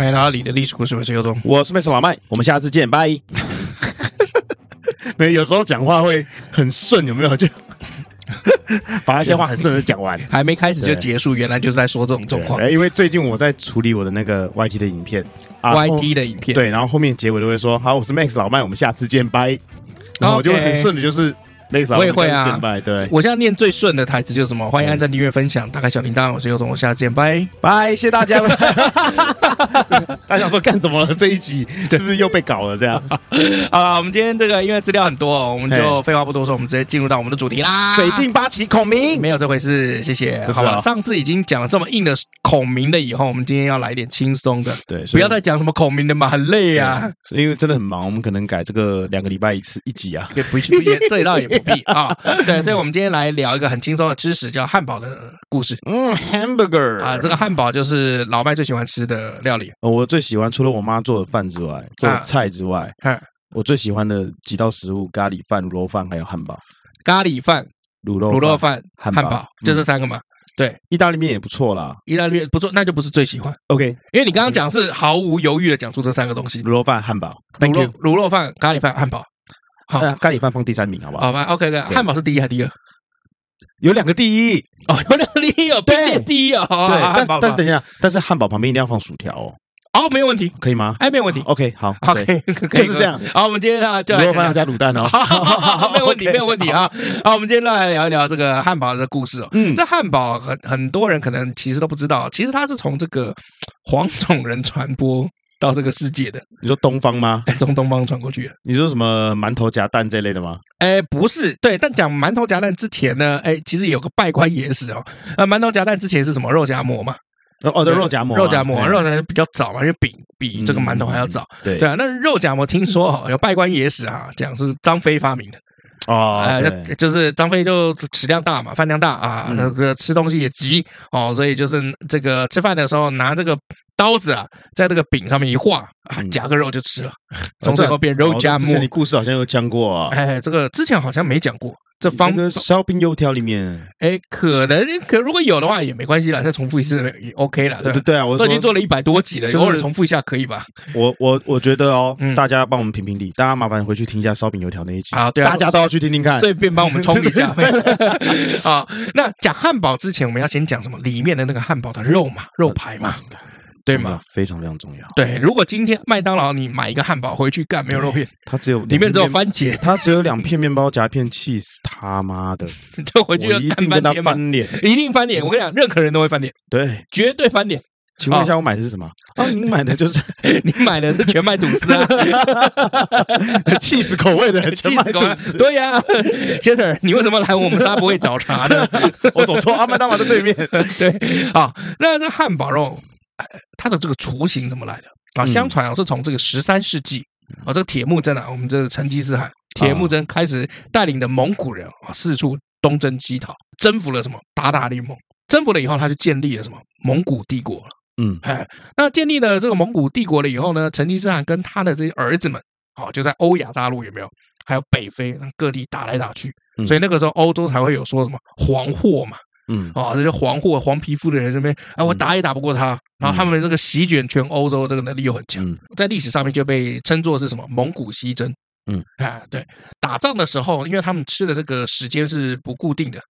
欢迎来到你的历史故事，我是尤忠，我是 Max 老麦，我们下次见，拜。没有，有时候讲话会很顺，有没有？就 把那些话很顺的讲完，还没开始就结束，原来就是在说这种状况。因为最近我在处理我的那个 YT 的影片，YT 的影片，对，然后后面结尾都会说，好，我是 Max 老麦，我们下次见，拜。然后我就会很顺的，就是。我也会啊，对，我现在念最顺的台词就是什么？欢迎按赞、订阅、分享，打开小铃铛。我是尤总，我下次见，拜拜，谢谢大家。大家想说干怎么了？这一集 是不是又被搞了？这样啊？我们今天这个因为资料很多，我们就废话不多说，我们直接进入到我们的主题啦。水镜八旗孔明，没有这回事，谢谢。好了，上次已经讲了这么硬的孔明了，以后我们今天要来点轻松的。对，不要再讲什么孔明的嘛，很累啊。因为真的很忙，我们可能改这个两个礼拜一次一集啊。也不也这倒也不必啊。对，所以，我们今天来聊一个很轻松的知识，叫汉堡的故事。嗯，hamburger 啊，这个汉堡就是老麦最喜欢吃的料理。我最喜欢除了我妈做的饭之外，做的菜之外，我最喜欢的几道食物：咖喱饭、卤肉饭，还有汉堡。咖喱饭、卤肉卤肉饭、汉堡，就这三个嘛。对，意大利面也不错啦。意大利面不错，那就不是最喜欢。OK，因为你刚刚讲是毫无犹豫的讲出这三个东西：卤肉饭、汉堡。Thank you。卤肉饭、咖喱饭、汉堡。好，咖喱饭放第三名，好不好？好吧，OK，OK。汉堡是第一还是第二？有两个第一哦，有两个第一哦，对，第一哦。对，但但是等一下，但是汉堡旁边一定要放薯条哦。哦，没有问题，可以吗？哎，没有问题。OK，好，OK，就是这样。好，我们今天啊，就卤肉饭要加卤蛋哦。好好好，没有问题，没有问题啊。好，我们今天来聊一聊这个汉堡的故事哦。嗯，这汉堡很很多人可能其实都不知道，其实它是从这个黄种人传播。到这个世界的，你说东方吗？从东方传过去的。你说什么馒头夹蛋这类的吗？哎，不是，对。但讲馒头夹蛋之前呢，哎，其实有个拜官野史哦。那馒头夹蛋之前是什么？肉夹馍嘛。哦，对，肉夹馍，肉夹馍，肉呢比较早嘛，因为比比这个馒头还要早。对对啊，那肉夹馍听说哦有拜官野史啊，讲是张飞发明的。哦，呃，就是张飞就食量大嘛，饭量大啊，那个吃东西也急哦，所以就是这个吃饭的时候拿这个。刀子啊，在这个饼上面一划啊，夹个肉就吃了，从此以后变肉夹馍。你故事好像有讲过啊？哎，这个之前好像没讲过。这方烧饼油条里面，哎，可能可如果有的话也没关系啦，再重复一次也 OK 了。对对啊，我都已经做了一百多集了，就偶尔重复一下可以吧？我我我觉得哦，大家帮我们评评理，大家麻烦回去听一下烧饼油条那一集啊，对大家都要去听听看，顺便帮我们冲一下。啊，那讲汉堡之前，我们要先讲什么？里面的那个汉堡的肉嘛，肉排嘛。对吗？非常非常重要。对，如果今天麦当劳你买一个汉堡回去干没有肉片，它只有里面只有番茄，它只有两片面包夹一片起司，他妈的，就回去一定跟他翻脸，一定翻脸。我跟你讲，任何人都会翻脸，对，绝对翻脸。请问一下，我买的是什么？啊，你买的就是 你买的是全麦吐司啊，起司口味的 全麦吐司。对呀，先生，你为什么来我们沙不会找茬呢？我走错，啊麦当劳在对面。对，好，那这汉堡肉。它的这个雏形怎么来的啊？相传啊是从这个十三世纪啊，这个铁木真啊，我们这个成吉思汗铁木真开始带领的蒙古人啊四处东征西讨，征服了什么韃靼联盟，征服了以后他就建立了什么蒙古帝国了。嗯，哎，那建立了这个蒙古帝国了以后呢，成吉思汗跟他的这些儿子们啊，就在欧亚大陆有没有？还有北非各地打来打去，所以那个时候欧洲才会有说什么黄祸嘛。嗯，啊，这些黄货、黄皮肤的人这边，啊，我打也打不过他，然后他们这个席卷全欧洲，这个能力又很强，在历史上面就被称作是什么蒙古西征。嗯，啊，对，打仗的时候，因为他们吃的这个时间是不固定的，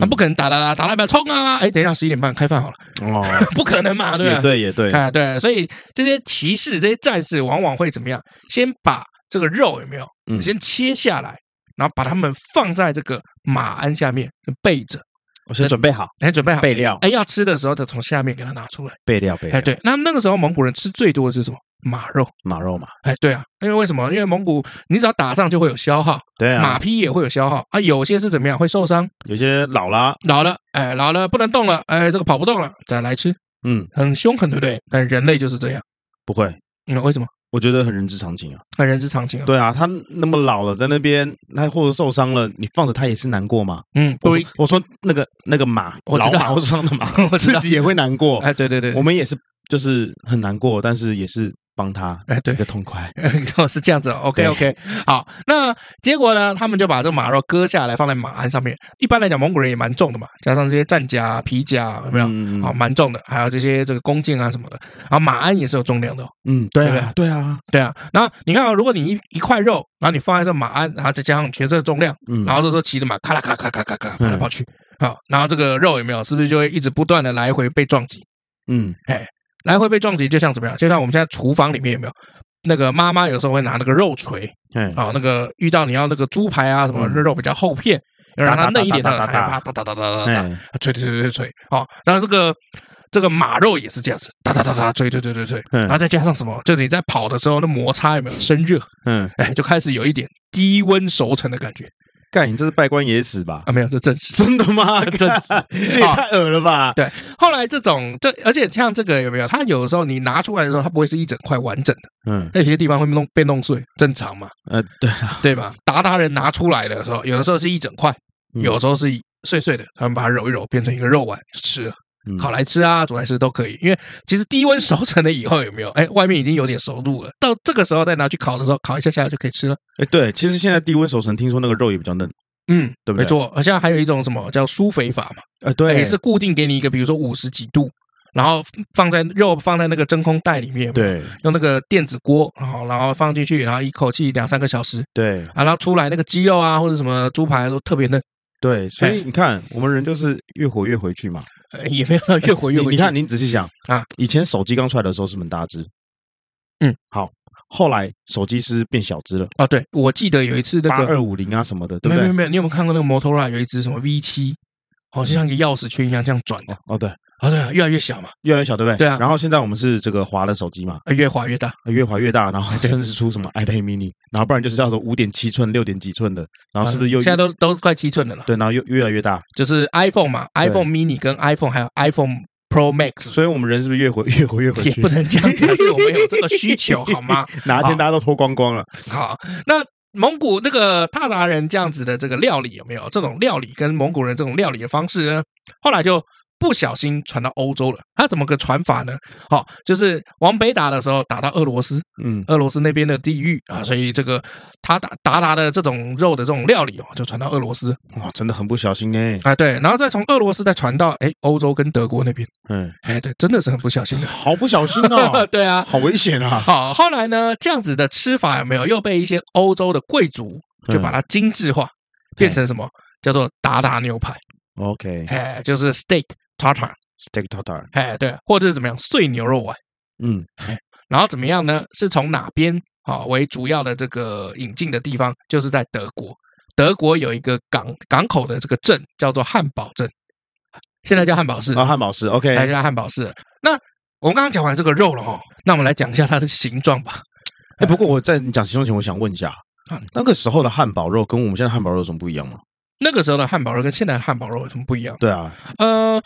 他不可能打打打打到一半冲啊，哎，等一下十一点半开饭好了，哦，不可能嘛，对吧？也对，也对，啊，对，所以这些骑士、这些战士往往会怎么样？先把这个肉有没有？嗯，先切下来，然后把它们放在这个马鞍下面备着。我先准备好，哎，准备好备料，哎，要吃的时候就从下面给它拿出来，备料备料。哎，对，那那个时候蒙古人吃最多的是什么？马肉，马肉嘛。哎，对啊，因为为什么？因为蒙古你只要打仗就会有消耗，对啊，马匹也会有消耗啊。有些是怎么样？会受伤，有些老了，老了，哎，老了不能动了，哎，这个跑不动了，再来吃，嗯，很凶狠，对不对？但人类就是这样，不会，嗯，为什么？我觉得很人之常情啊，很人之常情啊。对啊，他那么老了，在那边，他或者受伤了，你放着他也是难过嘛。嗯，对，我说那个那个马，我知道老马受伤的马，我自己也会难过。哎，对对对，我们也是，就是很难过，但是也是。帮他哎，对，一个痛快，是这样子。OK OK，好，那结果呢？他们就把这个马肉割下来放在马鞍上面。一般来讲，蒙古人也蛮重的嘛，加上这些战甲、皮甲，有没有？啊，蛮重的。还有这些这个弓箭啊什么的。然后马鞍也是有重量的。嗯，对啊，对啊，对啊。然后你看啊，如果你一一块肉，然后你放在这马鞍，然后再加上全身的重量，嗯，然后这时候骑着马，咔啦咔咔咔咔咔跑来跑去，好，然后这个肉有没有？是不是就会一直不断的来回被撞击？嗯，哎。来回被撞击，就像怎么样？就像我们现在厨房里面有没有那个妈妈有时候会拿那个肉锤，嗯，啊，那个遇到你要那个猪排啊什么肉比较厚片，要让它嫩一点的，啪哒哒哒哒哒哒，锤锤锤锤锤，好，然后这个这个马肉也是这样子，哒哒哒哒，锤锤锤锤锤，然后再加上什么？就是你在跑的时候，那摩擦有没有生热？嗯，哎，就开始有一点低温熟成的感觉。干，你这是拜官野史吧？啊，没有，这正史。真的吗？正史，这也太恶了吧？对，后来这种，这而且像这个有没有？它有的时候你拿出来的时候，它不会是一整块完整的。嗯，那有些地方会弄被弄碎，正常嘛？呃，对啊，对吧？达达人拿出来的时候，有的时候是一整块，有的时候是碎碎的，他们把它揉一揉，变成一个肉丸就吃了。烤来吃啊，煮来吃都可以，因为其实低温熟成了以后有没有？哎，外面已经有点熟度了，到这个时候再拿去烤的时候，烤一下下来就可以吃了。哎，对，其实现在低温熟成，听说那个肉也比较嫩。嗯，对不对？没错，好像还有一种什么叫疏肥法嘛？呃，对，也是固定给你一个，比如说五十几度，然后放在肉放在那个真空袋里面，对，用那个电子锅，然后然后放进去，然后一口气两三个小时，对，然后出来那个鸡肉啊或者什么猪排都特别嫩。对，所以你看，我们人就是越活越回去嘛，也没有越活越贵。你看，您仔细想啊，以前手机刚出来的时候是很大只？嗯，好。后来手机是变小只了啊！对，我记得有一次那个八二五零啊什么的，对不对？没有没有，你有没有看过那个摩托罗拉有一只什么 V 七，好像一个钥匙圈一样这样转的？哦，对，啊对啊，越来越小嘛，越来越小，对不对？对啊。然后现在我们是这个滑的手机嘛，越滑越大，越滑越大，然后 甚至出什么 iPad mini，然后不然就是叫做五点七寸、六点几寸的，然后是不是又现在都都快七寸的了？对，然后又越来越大，就是 iPhone 嘛，iPhone mini 跟 iPhone 还有 iPhone。Pro Max，所以我们人是不是越活越活越回去？也不能这样子，但是我们有这个需求，好吗？哪天大家都脱光光了。好，那蒙古那个韃靼人这样子的这个料理有没有？这种料理跟蒙古人这种料理的方式呢？后来就。不小心传到欧洲了，它怎么个传法呢？好，就是往北打的时候打到俄罗斯，嗯，俄罗斯那边的地域啊，所以这个他打达达的这种肉的这种料理哦，就传到俄罗斯，哇，真的很不小心呢。哎，对，然后再从俄罗斯再传到哎欧洲跟德国那边，嗯，哎，对，真的是很不小心的，好不小心哦，对啊，好危险啊。好，后来呢，这样子的吃法有没有又被一些欧洲的贵族就把它精致化，变成什么？叫做达达牛排？OK，哎，就是 steak tartar。steak tartar，哎，对，或者是怎么样碎牛肉丸，嗯，然后怎么样呢？是从哪边啊为主要的这个引进的地方？就是在德国，德国有一个港港口的这个镇叫做汉堡镇，现在叫汉堡市啊，汉堡市，OK，还叫汉堡市。那我们刚刚讲完这个肉了哈，那我们来讲一下它的形状吧。哎，不过我在你讲形状前，我想问一下，那个时候的汉堡肉跟我们现在汉堡肉有什么不一样吗？那个时候的汉堡肉跟现在的汉堡肉有什么不一样？对啊，呃，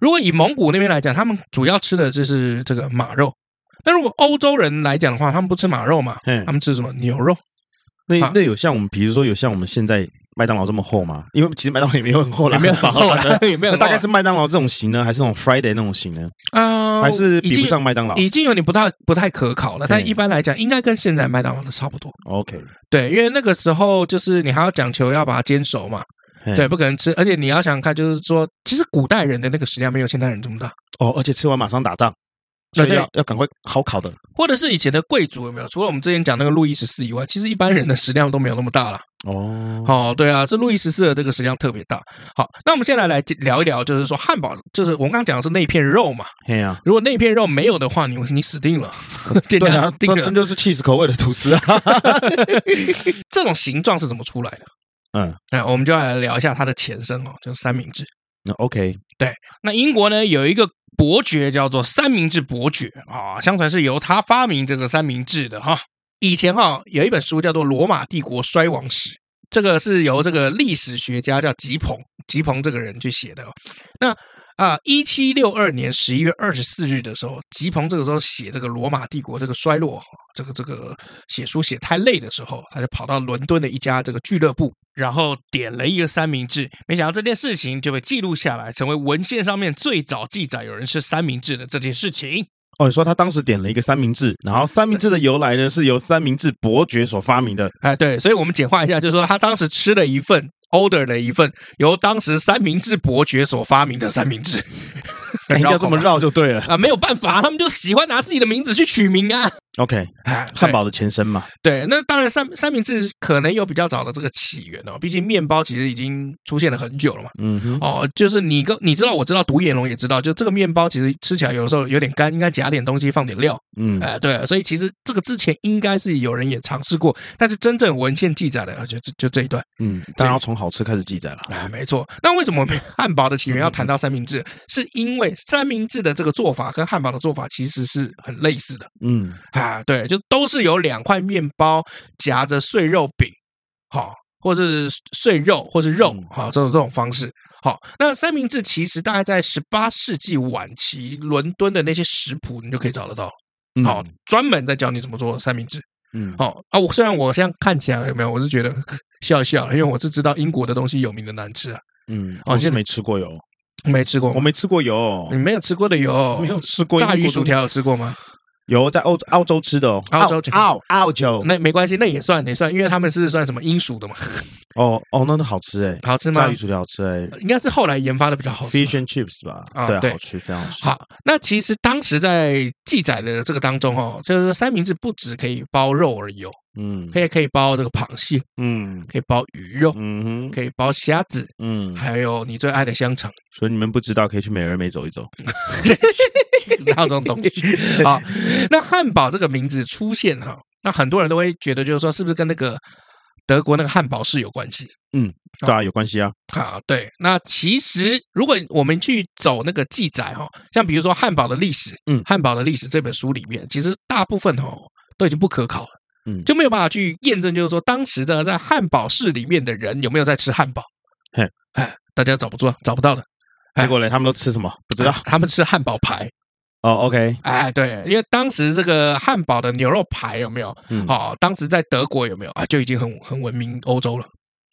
如果以蒙古那边来讲，他们主要吃的就是这个马肉。那如果欧洲人来讲的话，他们不吃马肉嘛？嗯，他们吃什么？牛肉。那那有像我们，比如说有像我们现在麦当劳这么厚吗？因为其实麦当劳也没有很厚啦，也没有很厚啦，也没有。大概是麦当劳这种型呢，还是那种 Friday 那种型呢？啊，还是比不上麦当劳，已经有点不太不太可考了。但一般来讲，应该跟现在麦当劳的差不多。OK，对，因为那个时候就是你还要讲求要把它煎熟嘛。对，不可能吃，而且你要想想看，就是说，其实古代人的那个食量没有现代人这么大哦，而且吃完马上打仗，所以要要赶快好烤的，或者是以前的贵族有没有？除了我们之前讲那个路易十四以外，其实一般人的食量都没有那么大了。哦，好，对啊，这路易十四的这个食量特别大。好，那我们现在来聊一聊，就是说汉堡，就是我们刚刚讲的是那片肉嘛。对啊，如果那片肉没有的话，你你死定了。对啊，这真就是 cheese 口味的吐司啊。这种形状是怎么出来的？嗯，那我们就要来聊一下它的前身哦，就是三明治。那 OK，对，那英国呢有一个伯爵叫做三明治伯爵啊，相传是由他发明这个三明治的哈。以前哈有一本书叫做《罗马帝国衰亡史》，这个是由这个历史学家叫吉鹏吉鹏这个人去写的。那啊，一七六二年十一月二十四日的时候，吉鹏这个时候写这个罗马帝国这个衰落，这个这个写书写太累的时候，他就跑到伦敦的一家这个俱乐部，然后点了一个三明治。没想到这件事情就被记录下来，成为文献上面最早记载有人吃三明治的这件事情。哦，你说他当时点了一个三明治，然后三明治的由来呢，是由三明治伯爵所发明的。哎，对，所以我们简化一下，就是说他当时吃了一份。order 了一份由当时三明治伯爵所发明的三明治，应该这么绕就对了啊，没有办法，他们就喜欢拿自己的名字去取名啊。OK，汉堡的前身嘛，对，那当然三三明治可能有比较早的这个起源哦，毕竟面包其实已经出现了很久了嘛。嗯哼，哦，就是你跟你知道，我知道，独眼龙也知道，就这个面包其实吃起来有的时候有点干，应该夹点东西，放点料。嗯，哎，对，所以其实这个之前应该是有人也尝试过，但是真正文献记载的就就就这一段。嗯，当然要从好吃开始记载了。哎，没错。那为什么汉堡的起源要谈到三明治？是因为三明治的这个做法跟汉堡的做法其实是很类似的。嗯，啊，对，就都。是有两块面包夹着碎肉饼，好，或者是碎肉，或是肉，好，这种这种方式，好。那三明治其实大概在十八世纪晚期，伦敦的那些食谱你就可以找得到，好，专门在教你怎么做三明治，嗯，好啊。我虽然我现在看起来有没有，我是觉得 笑笑，因为我是知道英国的东西有名的难吃啊，嗯，哦，现在没吃过油，没吃过，我没吃过油，你没有吃过的油，没有吃过炸鱼薯条有吃过吗？有在欧澳洲吃的哦，澳洲澳澳洲，那没关系，那也算也算，因为他们是算什么英属的嘛。哦哦，那都好吃哎，好吃吗？炸鱼薯条好吃哎，应该是后来研发的比较好吃。Fish and chips 吧，对，好吃，非常好吃。好，那其实当时在记载的这个当中哦，就是三明治不只可以包肉而已哦。嗯，可以可以包这个螃蟹，嗯，可以包鱼肉，嗯哼，可以包虾子，嗯，还有你最爱的香肠。所以你们不知道，可以去美而美走一走。哪有这种东西？好，那汉堡这个名字出现哈，那很多人都会觉得，就是说，是不是跟那个德国那个汉堡是有关系？嗯，对啊，有关系啊。好，对。那其实如果我们去走那个记载哈，像比如说《汉堡的历史》，嗯，《汉堡的历史》这本书里面，其实大部分哈都已经不可考了。嗯，就没有办法去验证，就是说当时的在汉堡市里面的人有没有在吃汉堡？嘿，哎，大家找不住，找不到的。结果呢，他们都吃什么？不知道。他们吃汉堡排。哦，OK。哎，对，因为当时这个汉堡的牛肉排有没有？嗯，哦，当时在德国有没有啊？就已经很很闻名欧洲了。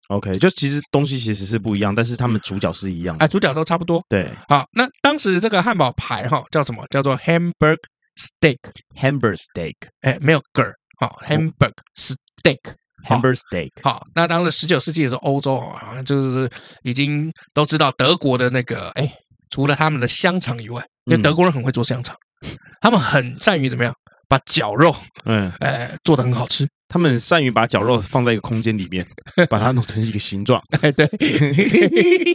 OK，就其实东西其实是不一样，但是他们主角是一样的。哎，主角都差不多。对。好，那当时这个汉堡排哈叫什么？叫做 Hamburg Steak。Hamburg Steak。哎，没有 ger。好，Hamburg steak，Hamburg steak。好，那当时十九世纪的时候，欧洲啊，就是已经都知道德国的那个，哎，除了他们的香肠以外，因为德国人很会做香肠，他们很善于怎么样把绞肉，嗯，哎，做的很好吃。他们很善于把绞肉放在一个空间里面，把它弄成一个形状。哎，对，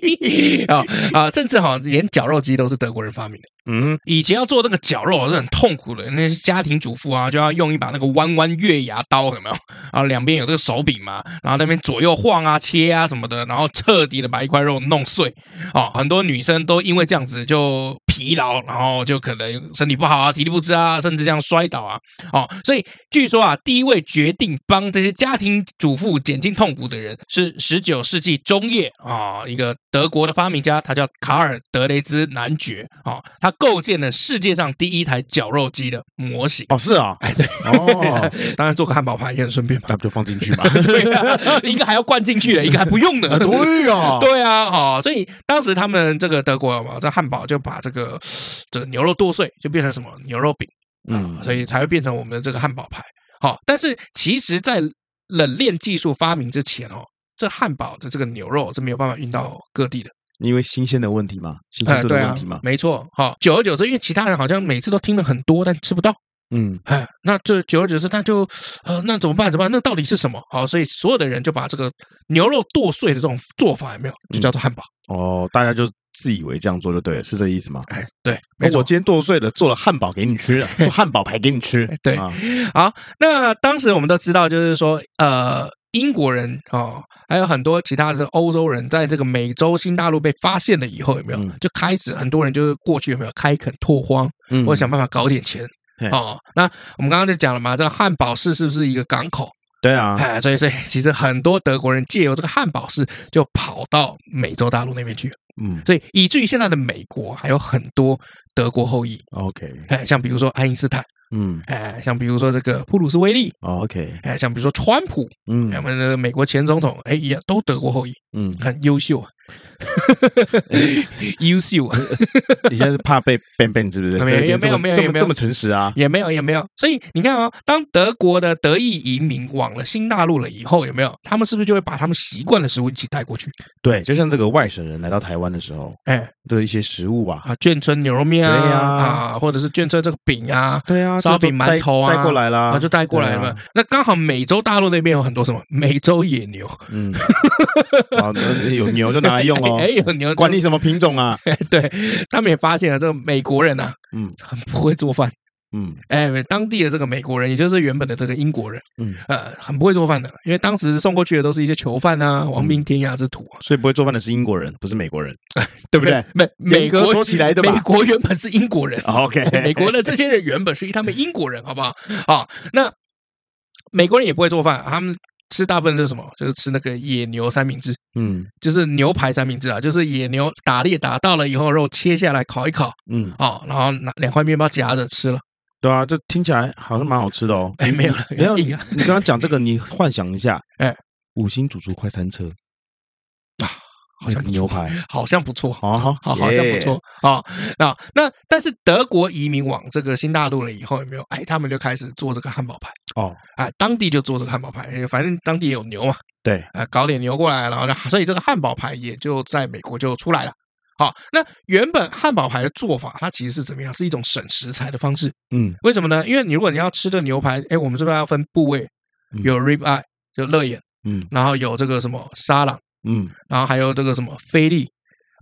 啊啊，甚至好像连绞肉机都是德国人发明的。嗯，以前要做那个绞肉是很痛苦的，那些家庭主妇啊，就要用一把那个弯弯月牙刀，有没有？然后两边有这个手柄嘛，然后那边左右晃啊、切啊什么的，然后彻底的把一块肉弄碎。哦，很多女生都因为这样子就疲劳，然后就可能身体不好啊、体力不支啊，甚至这样摔倒啊。哦，所以据说啊，第一位决定帮这些家庭主妇减轻痛苦的人是十九世纪中叶啊，一个德国的发明家，他叫卡尔德雷兹男爵啊，他。构建了世界上第一台绞肉机的模型。哦，是啊，哎对。哦，当然做个汉堡排也很顺便嘛，那不就放进去嘛？对啊，一个还要灌进去的，一个还不用的，对啊，对啊，哦，所以当时他们这个德国嘛，这汉堡就把这个 这个牛肉剁碎，就变成什么牛肉饼，嗯，所以才会变成我们的这个汉堡排。好，但是其实，在冷链技术发明之前哦，这汉堡的这个牛肉是没有办法运到各地的。因为新鲜的问题嘛，新鲜度的问题嘛，没错。好，久而久之，因为其他人好像每次都听了很多，但吃不到。嗯，哎，那这久而久之，那就呃，那怎么办？怎么办？那到底是什么？好，所以所有的人就把这个牛肉剁碎的这种做法有没有，就叫做汉堡。哦，大家就自以为这样做就对了，是这个意思吗？哎，对，没错。我今天剁碎了，做了汉堡给你吃，做汉堡排给你吃。对，好。那当时我们都知道，就是说，呃，英国人啊、哦，还有很多其他的欧洲人，在这个美洲新大陆被发现了以后，有没有、嗯、就开始很多人就是过去有没有开垦拓荒，嗯，或者想办法搞点钱哦。那我们刚刚就讲了嘛，这个汉堡市是不是一个港口？对啊，哎，所以所以其实很多德国人借由这个汉堡市就跑到美洲大陆那边去，嗯，所以以至于现在的美国还有很多德国后裔。OK，哎，像比如说爱因斯坦。嗯，哎，像比如说这个普鲁斯威利，OK，哎，像比如说川普，嗯，我们的美国前总统，哎，一样都德国后裔，嗯，很优秀啊，优秀啊，你现在是怕被 ban ban 是不是？没有，没有，没有，没有，这么这么诚实啊？也没有，也没有。所以你看啊，当德国的德裔移民往了新大陆了以后，有没有？他们是不是就会把他们习惯的食物一起带过去？对，就像这个外省人来到台湾的时候，哎，的一些食物啊，啊，眷村牛肉面啊，啊，或者是眷村这个饼啊，对啊。烧饼、馒头啊，带过来啦，就带过来了。那刚好美洲大陆那边有很多什么美洲野牛，嗯，好，有牛就拿来用哦。哎，有牛，管你什么品种啊？对，他们也发现了这个美国人啊，嗯，很不会做饭。嗯，哎，当地的这个美国人，也就是原本的这个英国人，嗯，呃，很不会做饭的，因为当时送过去的都是一些囚犯啊，亡命天涯之徒，所以不会做饭的是英国人，不是美国人，对不对？美美国说起来的，美国原本是英国人，OK，美国的这些人原本是他们英国人，好不好？啊，那美国人也不会做饭，他们吃大部分是什么？就是吃那个野牛三明治，嗯，就是牛排三明治啊，就是野牛打猎打到了以后，肉切下来烤一烤，嗯，哦，然后拿两块面包夹着吃了。对啊，这听起来好像蛮好吃的哦。哎，没有，没有。你刚刚讲这个，你幻想一下，哎，五星主厨快餐车啊，好像牛排，好像不错，好好好，像不错啊。那那但是德国移民往这个新大陆了以后，有没有？哎，他们就开始做这个汉堡排哦。哎，当地就做这个汉堡排，反正当地也有牛嘛。对，哎，搞点牛过来，然后所以这个汉堡排也就在美国就出来了。好，那原本汉堡排的做法，它其实是怎么样？是一种省食材的方式。嗯，为什么呢？因为你如果你要吃的牛排，哎，我们是不是要分部位？有 rib eye，就肋眼，嗯，然后有这个什么沙朗，嗯，然后还有这个什么菲力，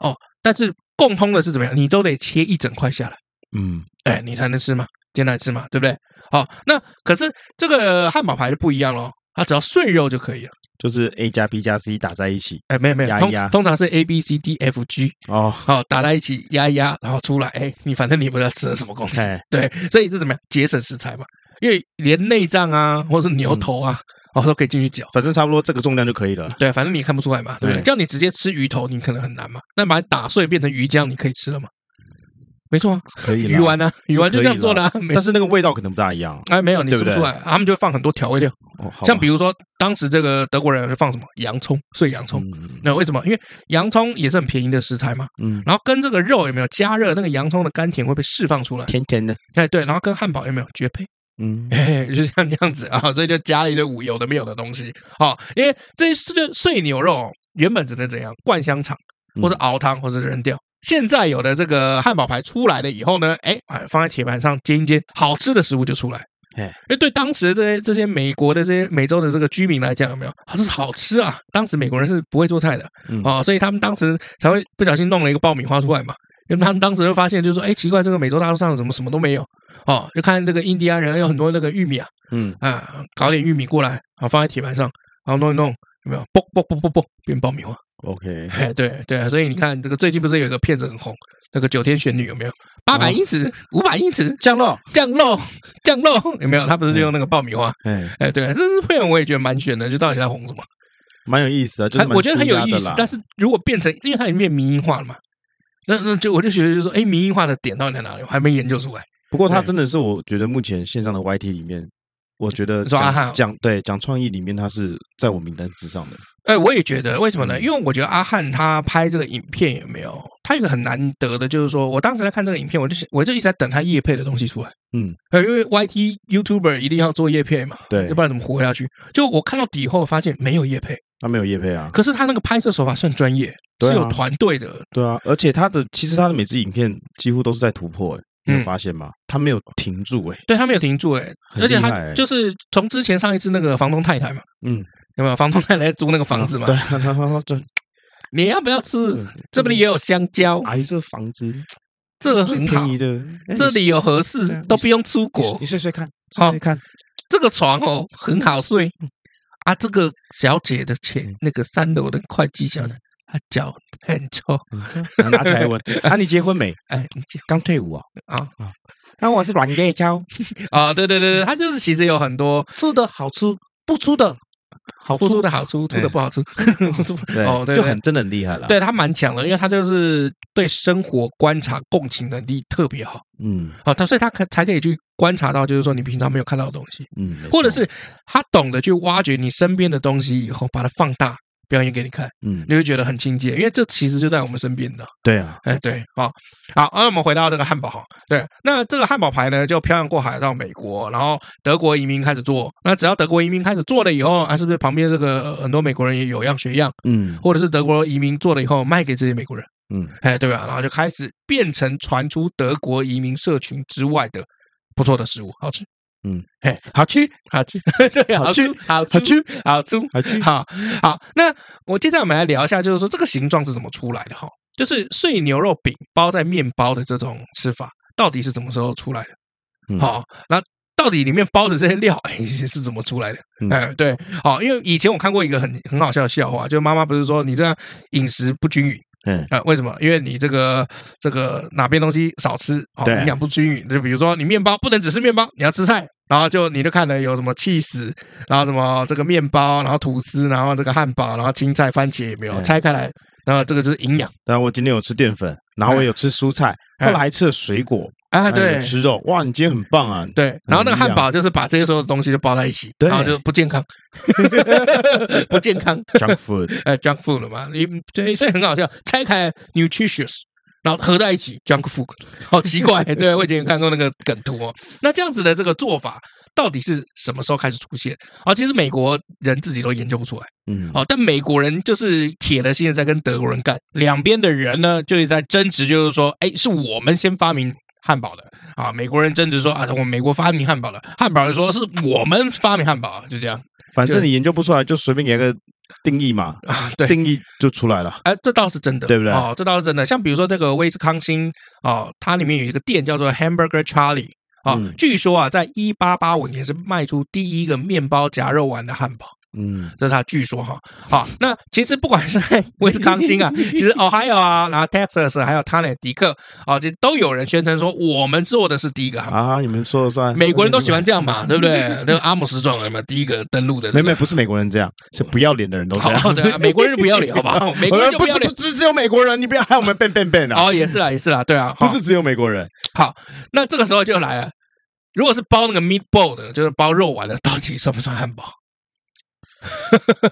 哦，但是共通的是怎么样？你都得切一整块下来，嗯，哎，你才能吃嘛，煎来吃嘛，对不对？好，那可是这个汉堡排就不一样喽，它只要碎肉就可以了。就是 A 加 B 加 C 打在一起，哎，没有没有，压压。通通常是 A B C D F G 哦，好打在一起压一压，然后出来，哎，你反正你不知道吃了什么东西，嘿。对，所以是怎么样节省食材嘛？因为连内脏啊，或者是牛头啊，嗯、哦都可以进去搅，反正差不多这个重量就可以了。对，反正你看不出来嘛，对不对？叫你直接吃鱼头，你可能很难嘛。那把它打碎变成鱼浆，你可以吃了吗？没错啊，可以鱼丸呢，鱼丸就这样做的啊，但是那个味道可能不大一样。哎，没有，你吃不出来，他们就会放很多调味料，像比如说当时这个德国人会放什么洋葱，碎洋葱。那为什么？因为洋葱也是很便宜的食材嘛。嗯，然后跟这个肉有没有加热，那个洋葱的甘甜会被释放出来，甜甜的。哎，对，然后跟汉堡有没有绝配？嗯，哎，就像这样子啊，所以就加了一堆五有的没有的东西。好，因为这些碎碎牛肉原本只能怎样灌香肠，或者熬汤，或者扔掉。现在有的这个汉堡排出来了以后呢，哎，放在铁板上煎一煎，好吃的食物就出来。哎，哎，对当时的这些这些美国的这些美洲的这个居民来讲，有没有？它是好吃啊！当时美国人是不会做菜的，哦，所以他们当时才会不小心弄了一个爆米花出来嘛。因为他们当时就发现，就是说，哎，奇怪，这个美洲大陆上怎么什么都没有？哦，就看这个印第安人有很多那个玉米啊，嗯啊，搞点玉米过来，啊，放在铁板上，然后弄一弄，有没有？嘣嘣嘣嘣嘣，变爆米花。OK，哎，对对，所以你看这个最近不是有一个片子很红，那个九天玄女有没有？八百英尺，五百英尺降落，降落，降落，有没有？他不是就用那个爆米花？哎哎，对，这支片我也觉得蛮玄的，就到底在红什么？蛮有意思啊，就是我觉得很有意思。但是如果变成，因为它已经变民营化了嘛，那那就我就觉得就是说，哎，民营化的点到底在哪里？我还没研究出来。不过他真的是我觉得目前线上的 YT 里面。我觉得讲讲对讲创意里面，他是在我名单之上的。哎，我也觉得，为什么呢？因为我觉得阿汉他拍这个影片有没有？他一个很难得的，就是说我当时在看这个影片，我就我就一直在等他叶配的东西出来。嗯，因为 YT YouTuber 一定要做叶配嘛，对，要不然怎么活下去？就我看到底后发现没有叶配，他没有叶配啊。可是他那个拍摄手法算专业，是有团队的。对啊，而且他的其实他的每支影片几乎都是在突破哎。你有发现吗？他没有停住哎，对他没有停住哎，而且他就是从之前上一次那个房东太太嘛，嗯，有没有房东太太租那个房子嘛？对，对，你要不要吃？这边也有香蕉，哎，这房子这个很便宜的，这里有合适，都不用出国，你睡睡看，好，看这个床哦，很好睡，啊，这个小姐的钱，那个三楼的会计小姐，她脚 很臭，拿起来闻。啊，你结婚没？哎，刚退伍啊？啊啊，那我是软夜宵 啊，对对对对，他就是其实有很多吃的好吃，不出的。好出的好出，出的不好吃。哦，对，就很真的很厉害了。对他蛮强的，因为他就是对生活观察、共情能力特别好。嗯，好，他所以他可才可以去观察到，就是说你平常没有看到的东西。嗯，或者是他懂得去挖掘你身边的东西以后，把它放大。表演给你看，嗯，你会觉得很亲切，因为这其实就在我们身边的。对啊，哎，对，好，好，那我们回到这个汉堡哈，对，那这个汉堡牌呢，就漂洋过海到美国，然后德国移民开始做，那只要德国移民开始做了以后，啊，是不是旁边这个很多美国人也有样学样，嗯，或者是德国移民做了以后卖给这些美国人，嗯，哎，对吧？然后就开始变成传出德国移民社群之外的不错的食物，好吃。嗯，嘿，好吃，好吃，对，好吃，好吃，好吃，好吃，好，好。那我接下来我们来聊一下，就是说这个形状是怎么出来的哈？就是碎牛肉饼包在面包的这种吃法，到底是什么时候出来的？好，那到底里面包的这些料是怎么出来的？哎，对，好，因为以前我看过一个很很好笑的笑话，就妈妈不是说你这样饮食不均匀。嗯啊，为什么？因为你这个这个哪边东西少吃，哦，营养不均匀。就比如说你面包不能只吃面包，你要吃菜，然后就你就看了有什么起司，然后什么这个面包，然后吐司，然后这个汉堡，然后青菜、番茄有没有拆开来？然后这个就是营养。然后我今天有吃淀粉，然后我有吃蔬菜，后来还吃了水果。啊，对，吃肉，哇，你今天很棒啊！对，然后那个汉堡就是把这些所有的东西都包在一起，然后就不健康，不健康，junk food，哎，junk food 了嘛？你对，所以很好笑，拆开 nutritious，然后合在一起 junk food，好奇怪，对，我以前看过那个梗图哦。那这样子的这个做法到底是什么时候开始出现？啊，其实美国人自己都研究不出来，嗯，哦，但美国人就是铁了心的在跟德国人干，两边的人呢就是在争执，就是说，哎，是我们先发明。汉堡的啊，美国人争执说啊，我美国发明汉堡的，汉堡人说是我们发明汉堡，就这样。反正你研究不出来，就随便给个定义嘛，啊，对，定义就出来了。哎，这倒是真的，对不对？哦，这倒是真的。像比如说这个威斯康星哦，它里面有一个店叫做 Hamburger Charlie 啊，哦，嗯，据说啊，在一八八五年是卖出第一个面包夹肉丸的汉堡。嗯，这是他据说哈，好，那其实不管是在 威斯康星啊，其实哦还有啊，然后 Texas 还有他那迪克啊，其实都有人宣称说我们做的是第一个啊，你们说了算，美国人都喜欢这样嘛，对不对？那个阿姆斯壮有没有第一个登陆的？没没，不是美国人这样，是不要脸的人都这样。对，美国人不要脸，好不好？美国人不要脸，不只只有美国人，你不要害我们变变变啊！哦，也是啦，也是啦，对啊，不是只有美国人。好，那这个时候就来了，如果是包那个 meatball 的，就是包肉丸的，到底算不算汉堡？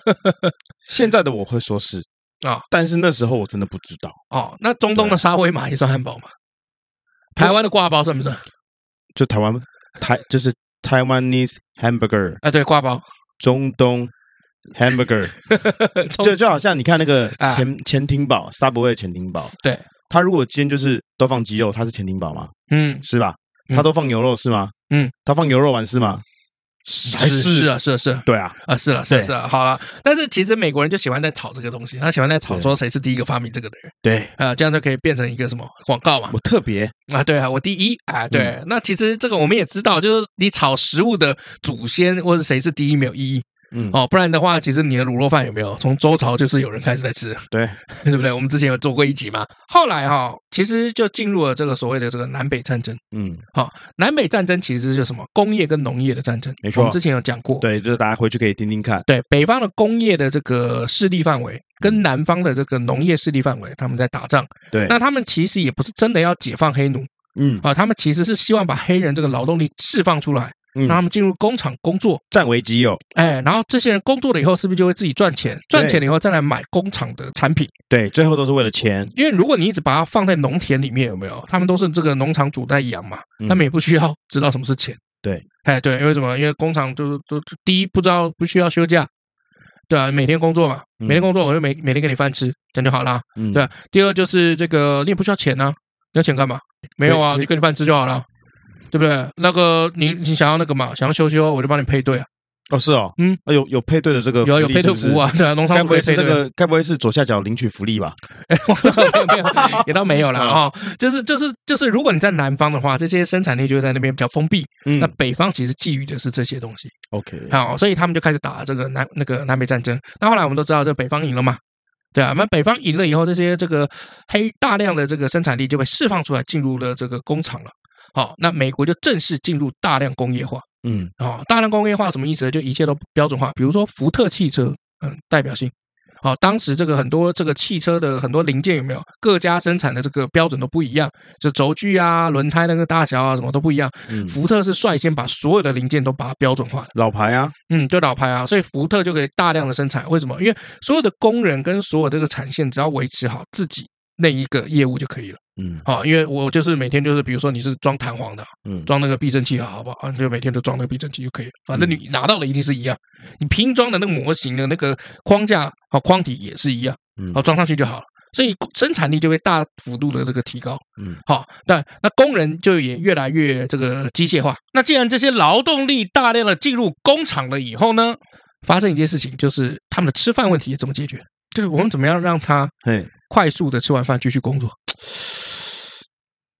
现在的我会说是啊，但是那时候我真的不知道哦。那中东的沙威玛也算汉堡吗？台湾的挂包算不算？就台湾台就是 Taiwanese hamburger 啊，对，挂包。中东 hamburger 就就好像你看那个潜潜艇堡，Subway 潜艇堡，对，它如果今天就是都放鸡肉，它是潜艇堡吗？嗯，是吧？它都放牛肉是吗？嗯，它放牛肉丸是吗？是是啊是啊是啊，对啊。啊是了是是啊好了，但是其实美国人就喜欢在炒这个东西，他喜欢在炒说谁是第一个发明这个的人，对。啊，这样就可以变成一个什么广告嘛？我特别。啊，对啊，我第一。啊，对，那其实这个我们也知道，就是你炒食物的祖先或者谁是第一没有意义。嗯哦，不然的话，其实你的卤肉饭有没有从周朝就是有人开始在吃，对，对不对？我们之前有做过一集嘛。后来哈、哦，其实就进入了这个所谓的这个南北战争。嗯，好、哦，南北战争其实就是什么工业跟农业的战争。没错，我们之前有讲过。对，就是大家回去可以听听看。对，北方的工业的这个势力范围跟南方的这个农业势力范围，他们在打仗。对，那他们其实也不是真的要解放黑奴。嗯啊，他们其实是希望把黑人这个劳动力释放出来。让他们进入工厂工作，占为己有。哎，然后这些人工作了以后，是不是就会自己赚钱？赚钱了以后再来买工厂的产品。对，最后都是为了钱。因为如果你一直把它放在农田里面，有没有？他们都是这个农场主在养嘛，他们也不需要知道什么是钱。对，哎，对，因为什么？因为工厂就是都第一不知道不需要休假，对啊，每天工作嘛，每天工作我就每每天给你饭吃，这样就好了。对啊。第二就是这个你也不需要钱啊，你要钱干嘛？没有啊，你给你饭吃就好了。对不对？那个你你想要那个嘛？想要修修，我就帮你配对啊。哦，是哦，嗯，啊有有配对的这个有有配对服务啊，对啊，农场该不会是这个？该不会是左下角领取福利吧？没有没有，也倒没有了啊。就是就是就是，如果你在南方的话，这些生产力就会在那边比较封闭。嗯，那北方其实觊觎的是这些东西。OK，好，所以他们就开始打这个南那个南北战争。那后来我们都知道，这北方赢了嘛？对啊，那北方赢了以后，这些这个黑大量的这个生产力就被释放出来，进入了这个工厂了。好，那美国就正式进入大量工业化。嗯，啊，大量工业化什么意思呢？就一切都标准化，比如说福特汽车，嗯，代表性。好，当时这个很多这个汽车的很多零件有没有各家生产的这个标准都不一样，就轴距啊、轮胎那个大小啊什么都不一样。嗯，福特是率先把所有的零件都把它标准化的。老牌啊，嗯，就老牌啊，所以福特就可以大量的生产。为什么？因为所有的工人跟所有这个产线只要维持好自己那一个业务就可以了。嗯，好，因为我就是每天就是，比如说你是装弹簧的，嗯，装那个避震器啊，好不好？就每天都装那个避震器就可以了。反正你拿到的一定是一样，你拼装的那个模型的那个框架啊框体也是一样，嗯，好，装上去就好了。所以生产力就会大幅度的这个提高，嗯，好，但那工人就也越来越这个机械化。那既然这些劳动力大量的进入工厂了以后呢，发生一件事情，就是他们的吃饭问题怎么解决？对，我们怎么样让他快速的吃完饭继续工作？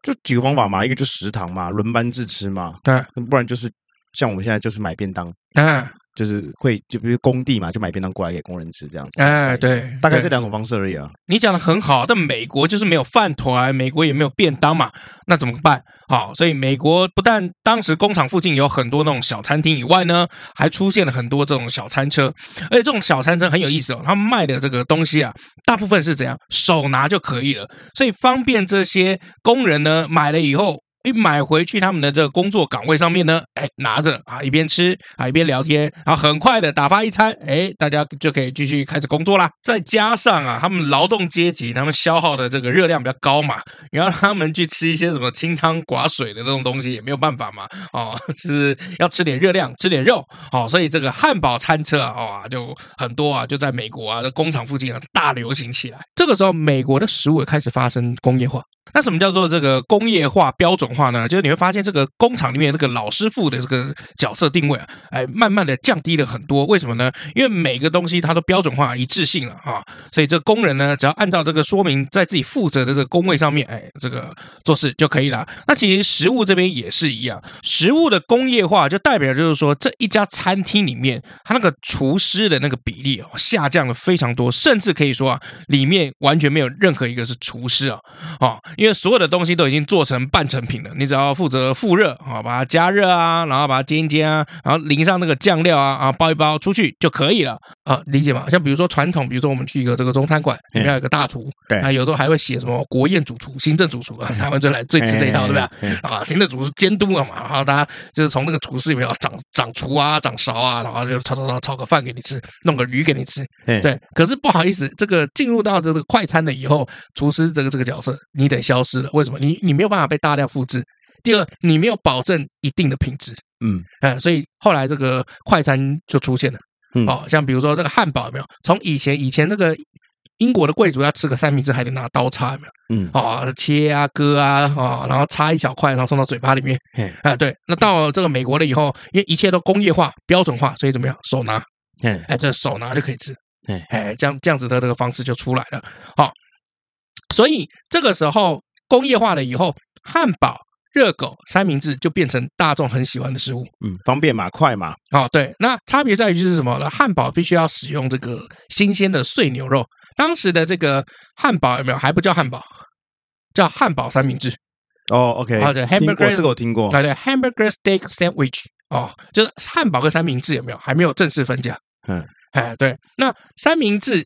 就几个方法嘛，一个就食堂嘛，轮班制吃嘛，对，不然就是像我们现在就是买便当，啊。就是会，就比如工地嘛，就买便当过来给工人吃这样子。哎，对，大概这两种方式而已啊。你讲的很好，但美国就是没有饭团，美国也没有便当嘛，那怎么办？好，所以美国不但当时工厂附近有很多那种小餐厅以外呢，还出现了很多这种小餐车，而且这种小餐车很有意思哦，他们卖的这个东西啊，大部分是怎样，手拿就可以了，所以方便这些工人呢买了以后。一买回去，他们的这个工作岗位上面呢，哎，拿着啊，一边吃啊，一边聊天，然后很快的打发一餐，哎，大家就可以继续开始工作啦。再加上啊，他们劳动阶级，他们消耗的这个热量比较高嘛，然后他们去吃一些什么清汤寡水的这种东西也没有办法嘛，哦，就是要吃点热量，吃点肉，哦，所以这个汉堡餐车啊，哦，就很多啊，就在美国啊的工厂附近啊大流行起来。这个时候，美国的食物也开始发生工业化。那什么叫做这个工业化标准化呢？就是你会发现这个工厂里面这个老师傅的这个角色定位啊，哎，慢慢的降低了很多。为什么呢？因为每个东西它都标准化一致性了啊，所以这工人呢，只要按照这个说明，在自己负责的这个工位上面，哎，这个做事就可以了。那其实食物这边也是一样，食物的工业化就代表就是说，这一家餐厅里面，它那个厨师的那个比例哦，下降了非常多，甚至可以说啊，里面完全没有任何一个是厨师啊，啊。因为所有的东西都已经做成半成品了，你只要负责复热啊，把它加热啊，然后把它煎一煎啊，然后淋上那个酱料啊，啊包一包出去就可以了啊，理解吗？像比如说传统，比如说我们去一个这个中餐馆，里面有一个大厨，对啊，有时候还会写什么国宴主厨、行政主厨啊，他们就来最吃这一套，对不对？啊，行政主厨监督了嘛，然后大家就是从那个厨师里面啊掌掌厨啊、掌勺啊，然后就炒炒炒炒个饭给你吃，弄个鱼给你吃，对。可是不好意思，这个进入到这个快餐了以后，厨师这个这个角色你得消失了。为什么？你你没有办法被大量复制。第二，你没有保证一定的品质。嗯，哎，所以后来这个快餐就出现了。嗯，哦，像比如说这个汉堡有没有？从以前以前那个英国的贵族要吃个三明治还得拿刀叉有没有？嗯，啊，切啊割啊啊，然后插一小块，然后送到嘴巴里面。哎，对。那到这个美国了以后，因为一切都工业化、标准化，所以怎么样？手拿。哎，这手拿就可以吃。哎，这样这样子的这个方式就出来了。好。所以这个时候工业化了以后，汉堡、热狗、三明治就变成大众很喜欢的食物。嗯，方便嘛，快嘛。哦，对。那差别在于就是什么呢？汉堡必须要使用这个新鲜的碎牛肉。当时的这个汉堡有没有？还不叫汉堡，叫汉堡三明治。哦，OK。好的，Hamburger 这个我听过。对对，Hamburger Steak Sandwich。哦，就是汉堡跟三明治有没有？还没有正式分家。嗯，哎，对。那三明治。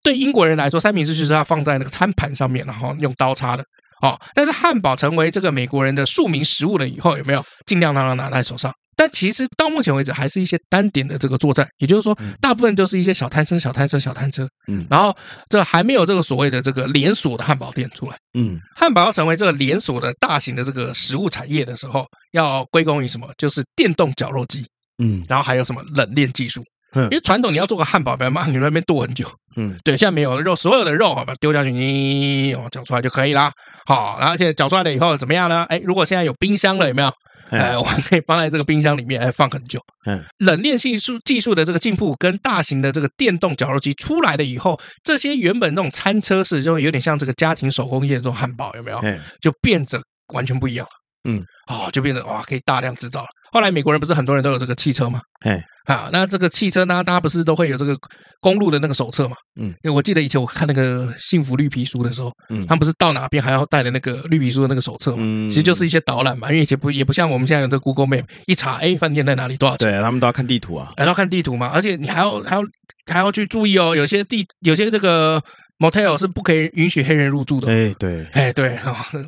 对英国人来说，三明治就是要放在那个餐盘上面，然后用刀叉的。哦，但是汉堡成为这个美国人的庶民食物了以后，有没有尽量让它拿在手上？但其实到目前为止，还是一些单点的这个作战，也就是说，大部分都是一些小摊车、小摊车、小摊车。嗯，然后这还没有这个所谓的这个连锁的汉堡店出来。嗯，汉堡要成为这个连锁的大型的这个食物产业的时候，要归功于什么？就是电动绞肉机。嗯，然后还有什么冷链技术？因为传统你要做个汉堡，不要嘛，你那边剁很久。嗯，对，现在没有肉，所有的肉好把它丢下去，你哦搅出来就可以啦。好，然后现在搅出来了以后怎么样呢？哎，如果现在有冰箱了，有没有？哎，我还可以放在这个冰箱里面，哎，放很久。嗯，冷链技术技术的这个进步，跟大型的这个电动绞肉机出来了以后，这些原本那种餐车式，就有点像这个家庭手工业这种汉堡，有没有？就变着完全不一样了。嗯，哦，就变得哇，可以大量制造了。后来美国人不是很多人都有这个汽车吗？哎，啊，那这个汽车呢，大家不是都会有这个公路的那个手册嘛？嗯，因为我记得以前我看那个《幸福绿皮书》的时候，嗯，他们不是到哪边还要带的那个绿皮书的那个手册嘛？嗯，其实就是一些导览嘛，因为以前不也不像我们现在有这个 Google Map，一查，哎，饭店在哪里，多少钱？对，他们都要看地图啊，还要看地图嘛，而且你还要还要还要去注意哦，有些地有些这个 motel 是不可以允许黑人入住的。哎，对，哎，对，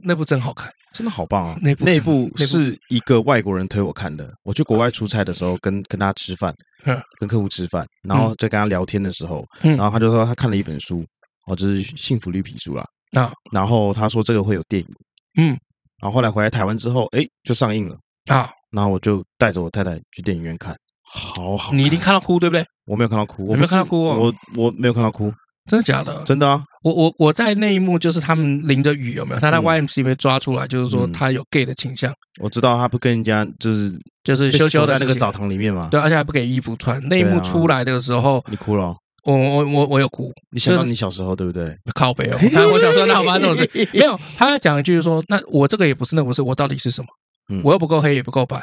那部真好看。真的好棒啊！那部那部是一个外国人推我看的。我去国外出差的时候，跟跟他吃饭，跟客户吃饭，然后在跟他聊天的时候，然后他就说他看了一本书，哦，就是《幸福绿皮书》啦。啊，然后他说这个会有电影，嗯，然后后来回来台湾之后，哎，就上映了啊。然后我就带着我太太去电影院看，好好。你一定看到哭对不对？我没有看到哭，我没有看到哭，我我没有看到哭。真的假的？真的啊！我我我在那一幕就是他们淋着雨有没有？他在 YMCA 被抓出来，就是说他有 gay 的倾向。我知道他不跟人家就是就是羞羞在那个澡堂里面嘛。对，而且还不给衣服穿。那一幕出来的时候，你哭了？我我我我有哭。你想到你小时候对不对？靠北哦！我小时候哪有发生这种事？没有。他讲一句说：“那我这个也不是，那不是，我到底是什么？我又不够黑，也不够白。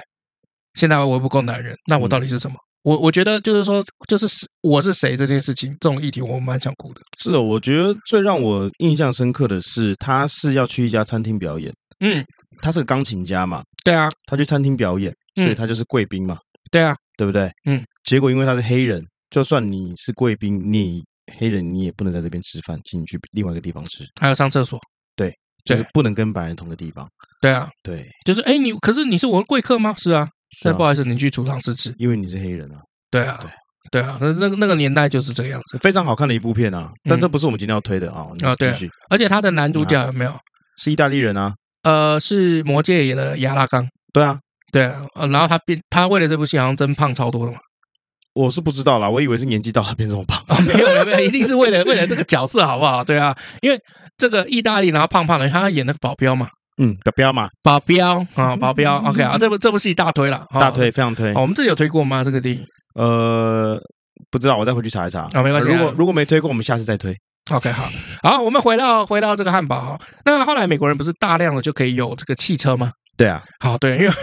现在我又不够男人，那我到底是什么？”我我觉得就是说，就是我是谁这件事情，这种议题我蛮想哭的。是哦，我觉得最让我印象深刻的是，他是要去一家餐厅表演。嗯，他是个钢琴家嘛。对啊，他去餐厅表演，所以他就是贵宾嘛。对啊，对不对？嗯。结果因为他是黑人，就算你是贵宾，你黑人你也不能在这边吃饭，请你去另外一个地方吃。还要上厕所。对，就是不能跟白人同个地方。对啊，对，就是哎，你可是你是我的贵客吗？是啊。那不好意思，你去储藏室吃，因为你是黑人啊。对啊，对对啊，那那个那个年代就是这个样子，非常好看的一部片啊。但这不是我们今天要推的啊。啊，对，而且他的男主角有没有是意大利人啊？呃，是魔戒演的亚拉冈。对啊，对啊。然后他变，他为了这部戏好像真胖超多了嘛。我是不知道啦，我以为是年纪到了变这么胖。没有没有，一定是为了为了这个角色好不好？对啊，因为这个意大利然后胖胖的，他演那个保镖嘛。嗯，保镖嘛，保镖啊，保镖，OK 啊，这部这部戏大推了，大推，非常推。我们自己有推过吗？这个电影？呃，不知道，我再回去查一查。啊，没关系。如果如果没推过，我们下次再推。OK，好，好，我们回到回到这个汉堡。那后来美国人不是大量的就可以有这个汽车吗？对啊，好，对，因为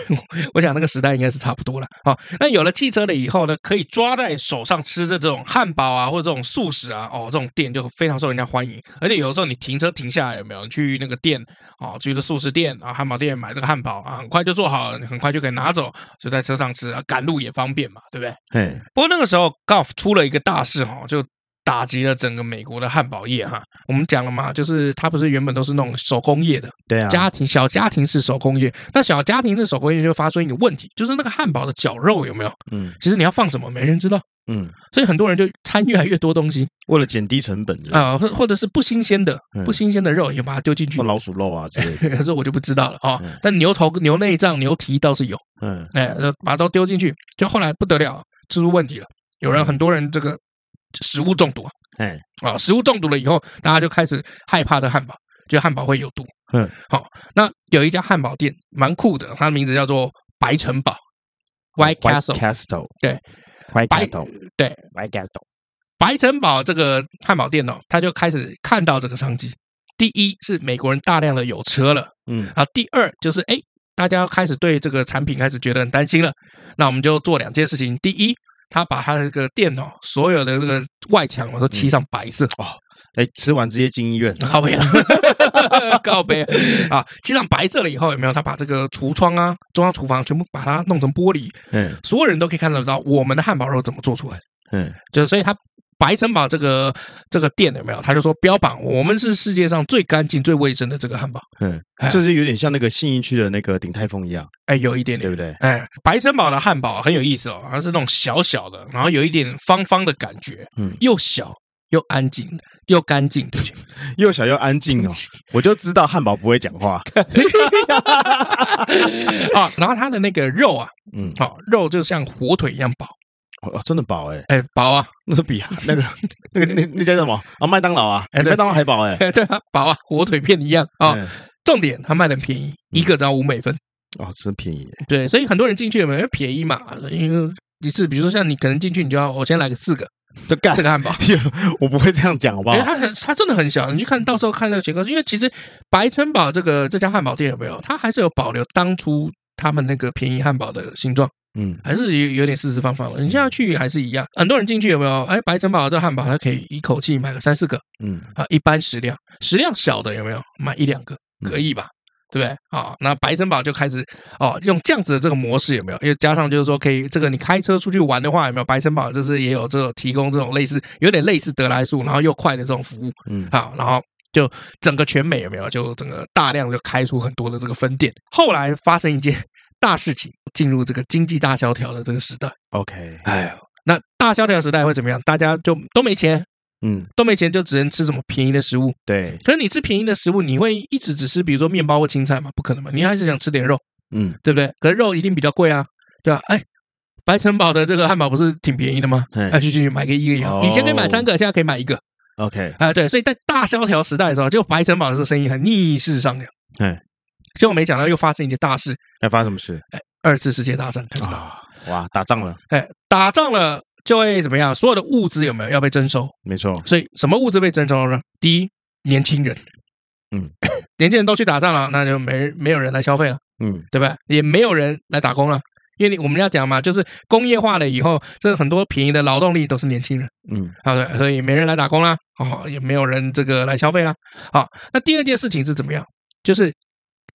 我想那个时代应该是差不多了。好，那有了汽车了以后呢，可以抓在手上吃的这种汉堡啊，或者这种素食啊，哦，这种店就非常受人家欢迎。而且有的时候你停车停下来，有没有去那个店啊，去的素食店啊，汉堡店买这个汉堡啊，很快就做好了，你很快就可以拿走，就在车上吃啊，赶路也方便嘛，对不对？嗯。不过那个时候 Golf 出了一个大事哈，就。打击了整个美国的汉堡业哈，我们讲了嘛，就是它不是原本都是那种手工业的，对啊，家庭小家庭式手工业，那小家庭式手工业就发生一个问题，就是那个汉堡的绞肉有没有？嗯，其实你要放什么没人知道，嗯，所以很多人就掺越来越多东西，为了减低成本啊，或或者是不新鲜的不新鲜的肉也把它丢进去，老鼠肉啊之类的，这我就不知道了啊。但牛头、牛内脏、牛蹄倒是有，嗯，哎，把它都丢进去，就后来不得了，出问题了，有人很多人这个食物中毒啊。哎，啊，食物中毒了以后，大家就开始害怕这汉堡，觉得汉堡会有毒。嗯，好，那有一家汉堡店蛮酷的，它的名字叫做白城堡 （White Castle）。对，White Castle。对，White Castle。白城堡这个汉堡店哦，他就开始看到这个商机。第一是美国人大量的有车了，嗯，啊，第二就是哎，大家开始对这个产品开始觉得很担心了。那我们就做两件事情，第一。他把他的这个电脑所有的这个外墙我都漆上白色。哦，哎，吃完直接进医院，靠北了，靠北啊！漆上白色了以后有没有？他把这个橱窗啊、中央厨房全部把它弄成玻璃，嗯，所有人都可以看得到我们的汉堡肉怎么做出来，嗯，就所以他。白城堡这个这个店有没有？他就说标榜我们是世界上最干净、最卫生的这个汉堡。嗯，这是有点像那个信义区的那个鼎泰丰一样。哎，有一点点，对不对？哎，白城堡的汉堡很有意思哦，它是那种小小的，然后有一点方方的感觉。嗯，又小又安静又干净，对不对？又小又安静哦，我就知道汉堡不会讲话。啊，然后它的那个肉啊，嗯，好，肉就像火腿一样薄。哦，真的饱哎，哎饱啊，那是比那个那个那那叫什么啊？麦当劳啊，哎，麦当劳还饱哎，对啊，饱啊，火腿片一样啊。重点，它卖的便宜，一个只要五美分哦，真便宜。对，所以很多人进去有没有便宜嘛？因为一次，比如说像你可能进去，你就要我先来个四个，就干四个汉堡。我不会这样讲，好不好？它很，它真的很小。你去看到时候看那个结构，因为其实白城堡这个这家汉堡店有没有？它还是有保留当初他们那个便宜汉堡的形状。嗯，还是有有点四四方方的。你现在去还是一样，很多人进去有没有？哎，白城堡这汉堡，它可以一口气买个三四个。嗯啊，一般食量，食量小的有没有？买一两个可以吧？对不对？啊，那白城堡就开始哦，用这样子的这个模式有没有？因为加上就是说，可以这个你开车出去玩的话，有没有？白城堡就是也有这种提供这种类似有点类似得来速，然后又快的这种服务。嗯，好，然后就整个全美有没有？就整个大量就开出很多的这个分店。后来发生一件。大事情进入这个经济大萧条的这个时代，OK，哎呦，那大萧条时代会怎么样？大家就都没钱，嗯，都没钱，就只能吃什么便宜的食物。对，可是你吃便宜的食物，你会一直只吃，比如说面包或青菜吗？不可能嘛，你还是想吃点肉，嗯，对不对？可是肉一定比较贵啊，对吧？哎，白城堡的这个汉堡不是挺便宜的吗？哎，去去买个一个一个，以前可以买三个，现在可以买一个。OK，啊，对，所以在大萧条时代的时候，就白城堡的这个生意很逆势上扬。嗯。结果没想到又发生一件大事，还发生什么事？哎，二次世界大战开始啊！哇，打仗了！哎，打仗了就会怎么样？所有的物资有没有要被征收？没错。所以什么物资被征收了呢？第一，年轻人，嗯，年轻人都去打仗了，那就没没有人来消费了，嗯，对吧？也没有人来打工了，因为我们要讲嘛，就是工业化了以后，这很多便宜的劳动力都是年轻人，嗯，好的，所以没人来打工啦，哦，也没有人这个来消费啦。好，那第二件事情是怎么样？就是。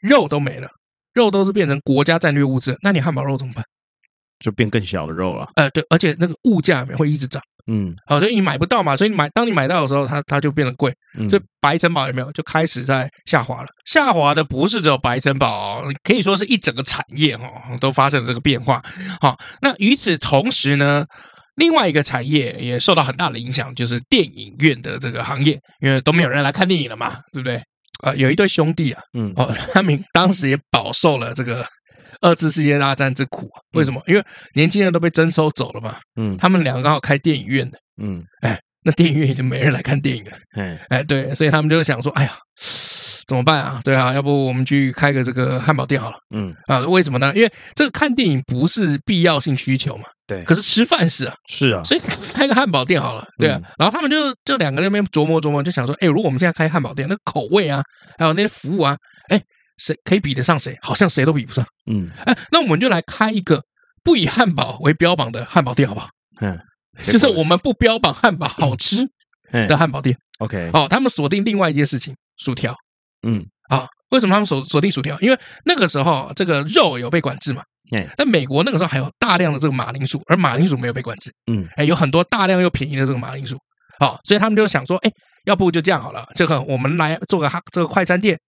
肉都没了，肉都是变成国家战略物资，那你汉堡肉怎么办？就变更小的肉了。哎、呃，对，而且那个物价会一直涨。嗯，好，所以你买不到嘛，所以你买，当你买到的时候，它它就变得贵。所以白城堡有没有就开始在下滑了？下滑的不是只有白城堡，可以说是一整个产业哦，都发生了这个变化。好，那与此同时呢，另外一个产业也受到很大的影响，就是电影院的这个行业，因为都没有人来看电影了嘛，对不对？啊、呃，有一对兄弟啊，嗯，哦，他们当时也饱受了这个二次世界大战之苦。为什么？因为年轻人都被征收走了嘛，嗯，他们两个刚好开电影院的，嗯，哎，那电影院已经没人来看电影了，哎，哎，对，所以他们就想说，哎呀，怎么办啊？对啊，要不我们去开个这个汉堡店好了，嗯，啊，为什么呢？因为这个看电影不是必要性需求嘛。对，可是吃饭是啊，是啊，所以开个汉堡店好了，对啊，然后他们就就两个人那边琢磨琢磨，就想说，哎，如果我们现在开汉堡店，那口味啊，还有那些服务啊，哎，谁可以比得上谁？好像谁都比不上，嗯，哎，那我们就来开一个不以汉堡为标榜的汉堡店，好不好？嗯，就是我们不标榜汉堡好吃的汉堡店，OK，哦，他们锁定另外一件事情，薯条，嗯，啊，为什么他们锁锁定薯条？因为那个时候这个肉有被管制嘛。哎，但美国那个时候还有大量的这个马铃薯，而马铃薯没有被管制。嗯，哎，有很多大量又便宜的这个马铃薯，好，所以他们就想说，哎，要不就这样好了，这个我们来做个这个快餐店，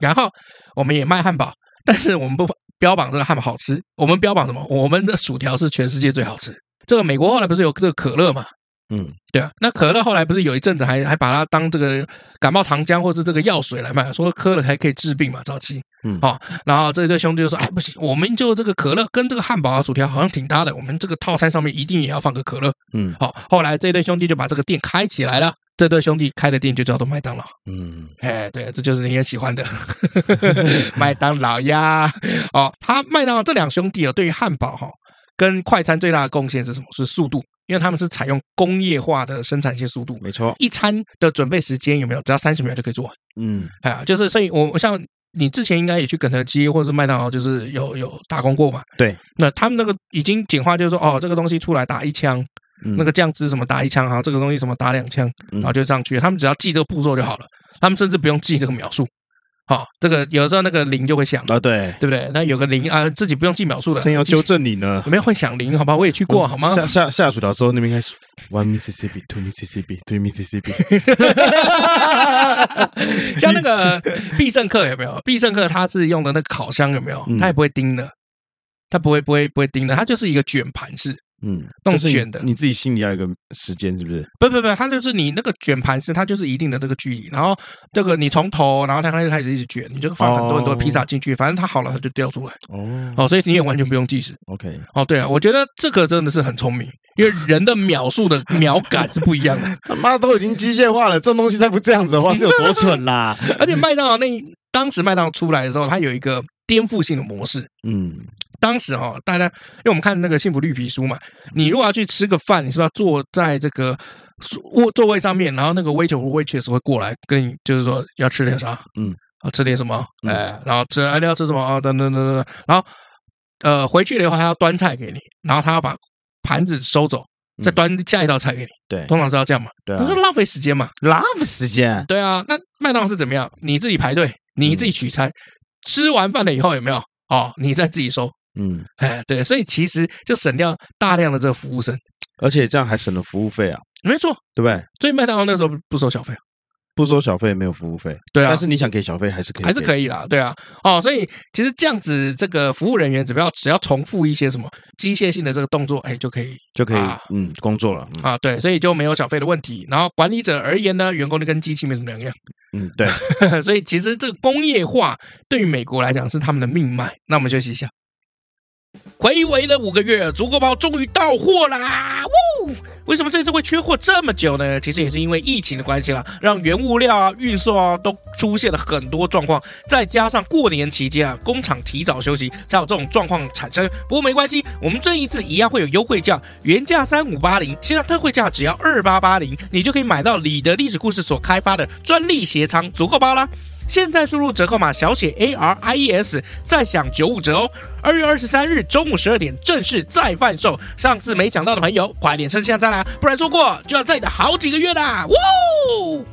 然后我们也卖汉堡，但是我们不标榜这个汉堡好吃，我们标榜什么？我们的薯条是全世界最好吃。这个美国后来不是有这个可乐嘛？嗯，对啊，那可乐后来不是有一阵子还还把它当这个感冒糖浆或是这个药水来卖，说喝了还可以治病嘛，早期，嗯，好，然后这一对兄弟就说，哎，不行，我们就这个可乐跟这个汉堡啊薯条好像挺搭的，我们这个套餐上面一定也要放个可乐，嗯，好，后来这一对兄弟就把这个店开起来了，这对兄弟开的店就叫做麦当劳，嗯，哎，对，这就是你也喜欢的 麦当劳呀，哦，他麦当劳这两兄弟啊，对于汉堡哈跟快餐最大的贡献是什么？是速度。因为他们是采用工业化的生产线速度，没错，一餐的准备时间有没有？只要三十秒就可以做完。嗯，哎呀，就是所以，我像你之前应该也去肯德基或者是麦当劳，就是有有打工过嘛？对，那他们那个已经简化，就是说，哦，这个东西出来打一枪，嗯、那个酱汁什么打一枪，然后，这个东西什么打两枪，然后就上去，他们只要记这个步骤就好了，他们甚至不用记这个秒数。好，这个有时候那个铃就会响啊，对对不对？那有个铃啊，自己不用记秒数的。真要纠正你呢，有没有会响铃？好吧，我也去过，好吗？下下下薯条时候，那边开始 one Mississippi, two Mississippi, three Mississippi。像那个必胜客有没有？必胜客他是用的那个烤箱有没有？他也不会叮的，他不会不会不会叮的，他就是一个卷盘式。嗯，动卷的，你自己心里要有一个时间，是不是？不不不，它就是你那个卷盘是它就是一定的这个距离，然后这个你从头，然后它开始开始一直卷，你就放很多很多披萨进去，反正它好了它就掉出来。哦哦，所以你也完全不用计时。OK，哦对啊，我觉得这个真的是很聪明，因为人的秒数的 秒感是不一样的。他妈都已经机械化了，这种东西再不这样子的话是有多蠢啦！而且麦当劳那当时麦当劳出来的时候，它有一个颠覆性的模式。嗯，当时哈，大家因为我们看那个幸福绿皮书嘛，你如果要去吃个饭，你是不是要坐在这个座座位上面，然后那个 waiter 或 waitress 会过来跟你，就是说要吃点啥？嗯，啊，吃点什么？哎，然后吃，哎，你要吃什么啊？等等等等，然后呃，回去了以后他要端菜给你，然后他要把盘子收走。再端下一道菜给你，对，通常是要这样嘛，对，那就浪费时间嘛，浪费时间，对啊。那麦当劳是怎么样？你自己排队，你自己取餐，吃完饭了以后有没有？哦，你再自己收，嗯，哎，对，所以其实就省掉大量的这个服务生，而且这样还省了服务费啊，没错，对不对？所以麦当劳那时候不收小费。不收小费，没有服务费，对啊。但是你想给小费，还是可以，还是可以啦，对啊。哦，所以其实这样子，这个服务人员只要只要重复一些什么机械性的这个动作，哎，就可以就可以嗯工作了啊。对，所以就没有小费的问题。然后管理者而言呢，员工就跟机器没什么两样。嗯，对。所以其实这个工业化对于美国来讲是他们的命脉。那我们休息一下。睽违了五个月，足够包终于到货啦！呜，为什么这次会缺货这么久呢？其实也是因为疫情的关系啦，让原物料啊、运送啊都出现了很多状况，再加上过年期间啊，工厂提早休息，才有这种状况产生。不过没关系，我们这一次一样会有优惠价，原价三五八零，现在特惠价只要二八八零，你就可以买到李的历史故事所开发的专利鞋仓足够包啦。现在输入折扣码小写 A R I E S，再享九五折哦！二月二十三日中午十二点正式再贩售，上次没抢到的朋友，快点趁现在啦，不然错过就要再等好几个月啦！呜！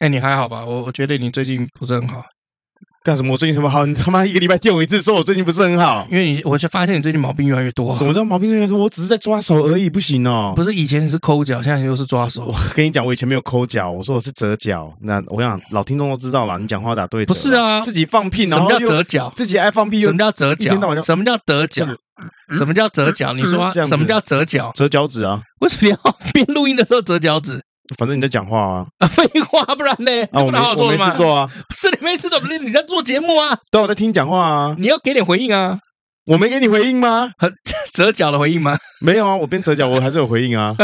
哎，你还好吧？我我觉得你最近不是很好。干什么？我最近什么好？你他妈一个礼拜见我一次，说我最近不是很好。因为你，我就发现你最近毛病越来越多。什么叫毛病越来越多？我只是在抓手而已，不行哦。不是以前你是抠脚，现在又是抓手。我跟你讲，我以前没有抠脚，我说我是折脚。那我想老听众都知道了，你讲话打对。不是啊，自己放屁，然后什么叫折脚？自己爱放屁，什么叫折脚？什么叫折脚？什么叫折脚？你说什么叫折脚？折脚趾啊？为什么要 边录音的时候折脚趾？反正你在讲话啊，废话，不然呢？啊，我没我没事做啊，是你没事怎么的？你在做节目啊？对，我在听讲话啊。你要给点回应啊？我没给你回应吗？折角的回应吗？没有啊，我边折角我还是有回应啊。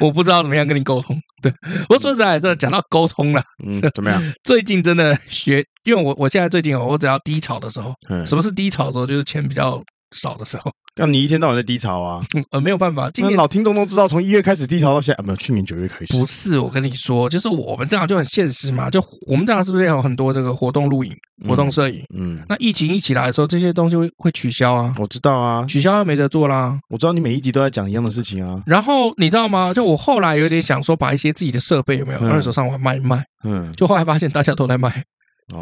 我不知道怎么样跟你沟通。对，我说实在，这讲到沟通了，嗯，怎么样？最近真的学，因为我我现在最近我只要低潮的时候，什么是低潮的时候？就是钱比较少的时候。那你一天到晚在低潮啊？嗯，呃，没有办法。今年老听众都知道，从一月开始低潮到现在，啊，没有，去年九月开始。不是，我跟你说，就是我们这样就很现实嘛。就我们这样是不是有很多这个活动录影、活动摄影？嗯，那疫情一起来的时候，这些东西会会取消啊。我知道啊，取消没得做啦。我知道你每一集都在讲一样的事情啊。然后你知道吗？就我后来有点想说，把一些自己的设备有没有二手上网卖一卖？嗯，就后来发现大家都在卖。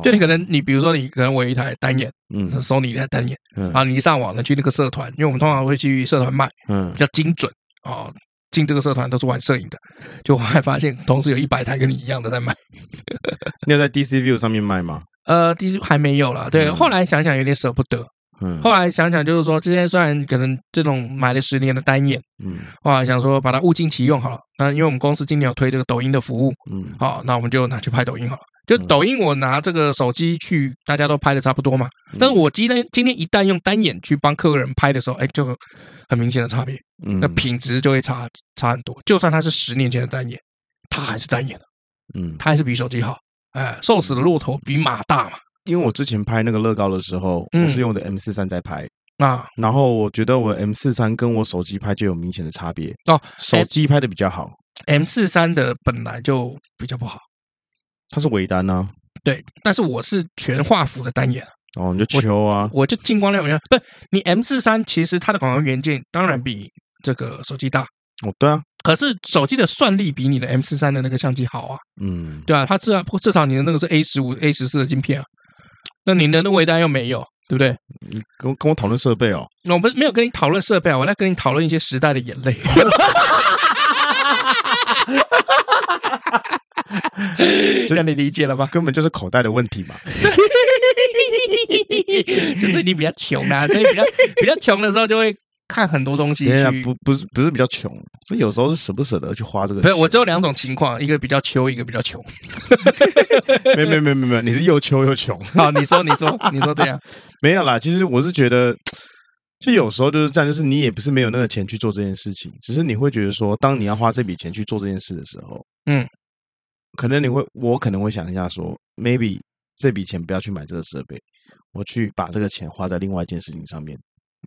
就你可能，你比如说，你可能我有一台单眼，嗯，Sony 一台单眼，嗯，啊，你一上网呢，去那个社团，因为我们通常会去社团卖，嗯，比较精准哦，进这个社团都是玩摄影的，就后来发现，同时有一百台跟你一样的在卖。你有在 DC View 上面卖吗？呃，DC 还没有啦，对，后来想想有点舍不得，嗯，后来想想就是说，之前虽然可能这种买了十年的单眼，嗯，后来想说把它物尽其用好了，那因为我们公司今年有推这个抖音的服务，嗯，好，那我们就拿去拍抖音好了。就抖音，我拿这个手机去，大家都拍的差不多嘛。但是我今天今天一旦用单眼去帮客人拍的时候，哎，就很明显的差别，那品质就会差差很多。就算它是十年前的单眼，它还是单眼，嗯，它还是比手机好。哎，瘦死的骆驼比马大嘛。因为我之前拍那个乐高的时候，我是用的 M 四三在拍啊，然后我觉得我 M 四三跟我手机拍就有明显的差别哦，手机拍的比较好，M 四三的本来就比较不好。它是微单呢，对，但是我是全画幅的单眼哦，你就求啊，我就进光量不是你 M 四三，其实它的广告元件当然比这个手机大哦，对啊，可是手机的算力比你的 M 四三的那个相机好啊，嗯，对啊，它至少至少你的那个是 A 十五 A 十四的晶片啊，那你的那微单又没有，对不对？你跟我跟我讨论设备哦，那我不是没有跟你讨论设备啊，我在跟你讨论一些时代的眼泪。这样你理解了吧？根本就是口袋的问题嘛。就是你比较穷啊，所以比较比较穷的时候就会看很多东西。不不是不是比较穷，所以有时候是舍不舍得去花这个。不是，我只有两种情况，一个比较穷，一个比较穷。没没没没没，你是又穷又穷。好，你说你说你说这样没有啦。其实我是觉得，就有时候就是这样，就是你也不是没有那个钱去做这件事情，只是你会觉得说，当你要花这笔钱去做这件事的时候，嗯。可能你会，我可能会想一下说，maybe 这笔钱不要去买这个设备，我去把这个钱花在另外一件事情上面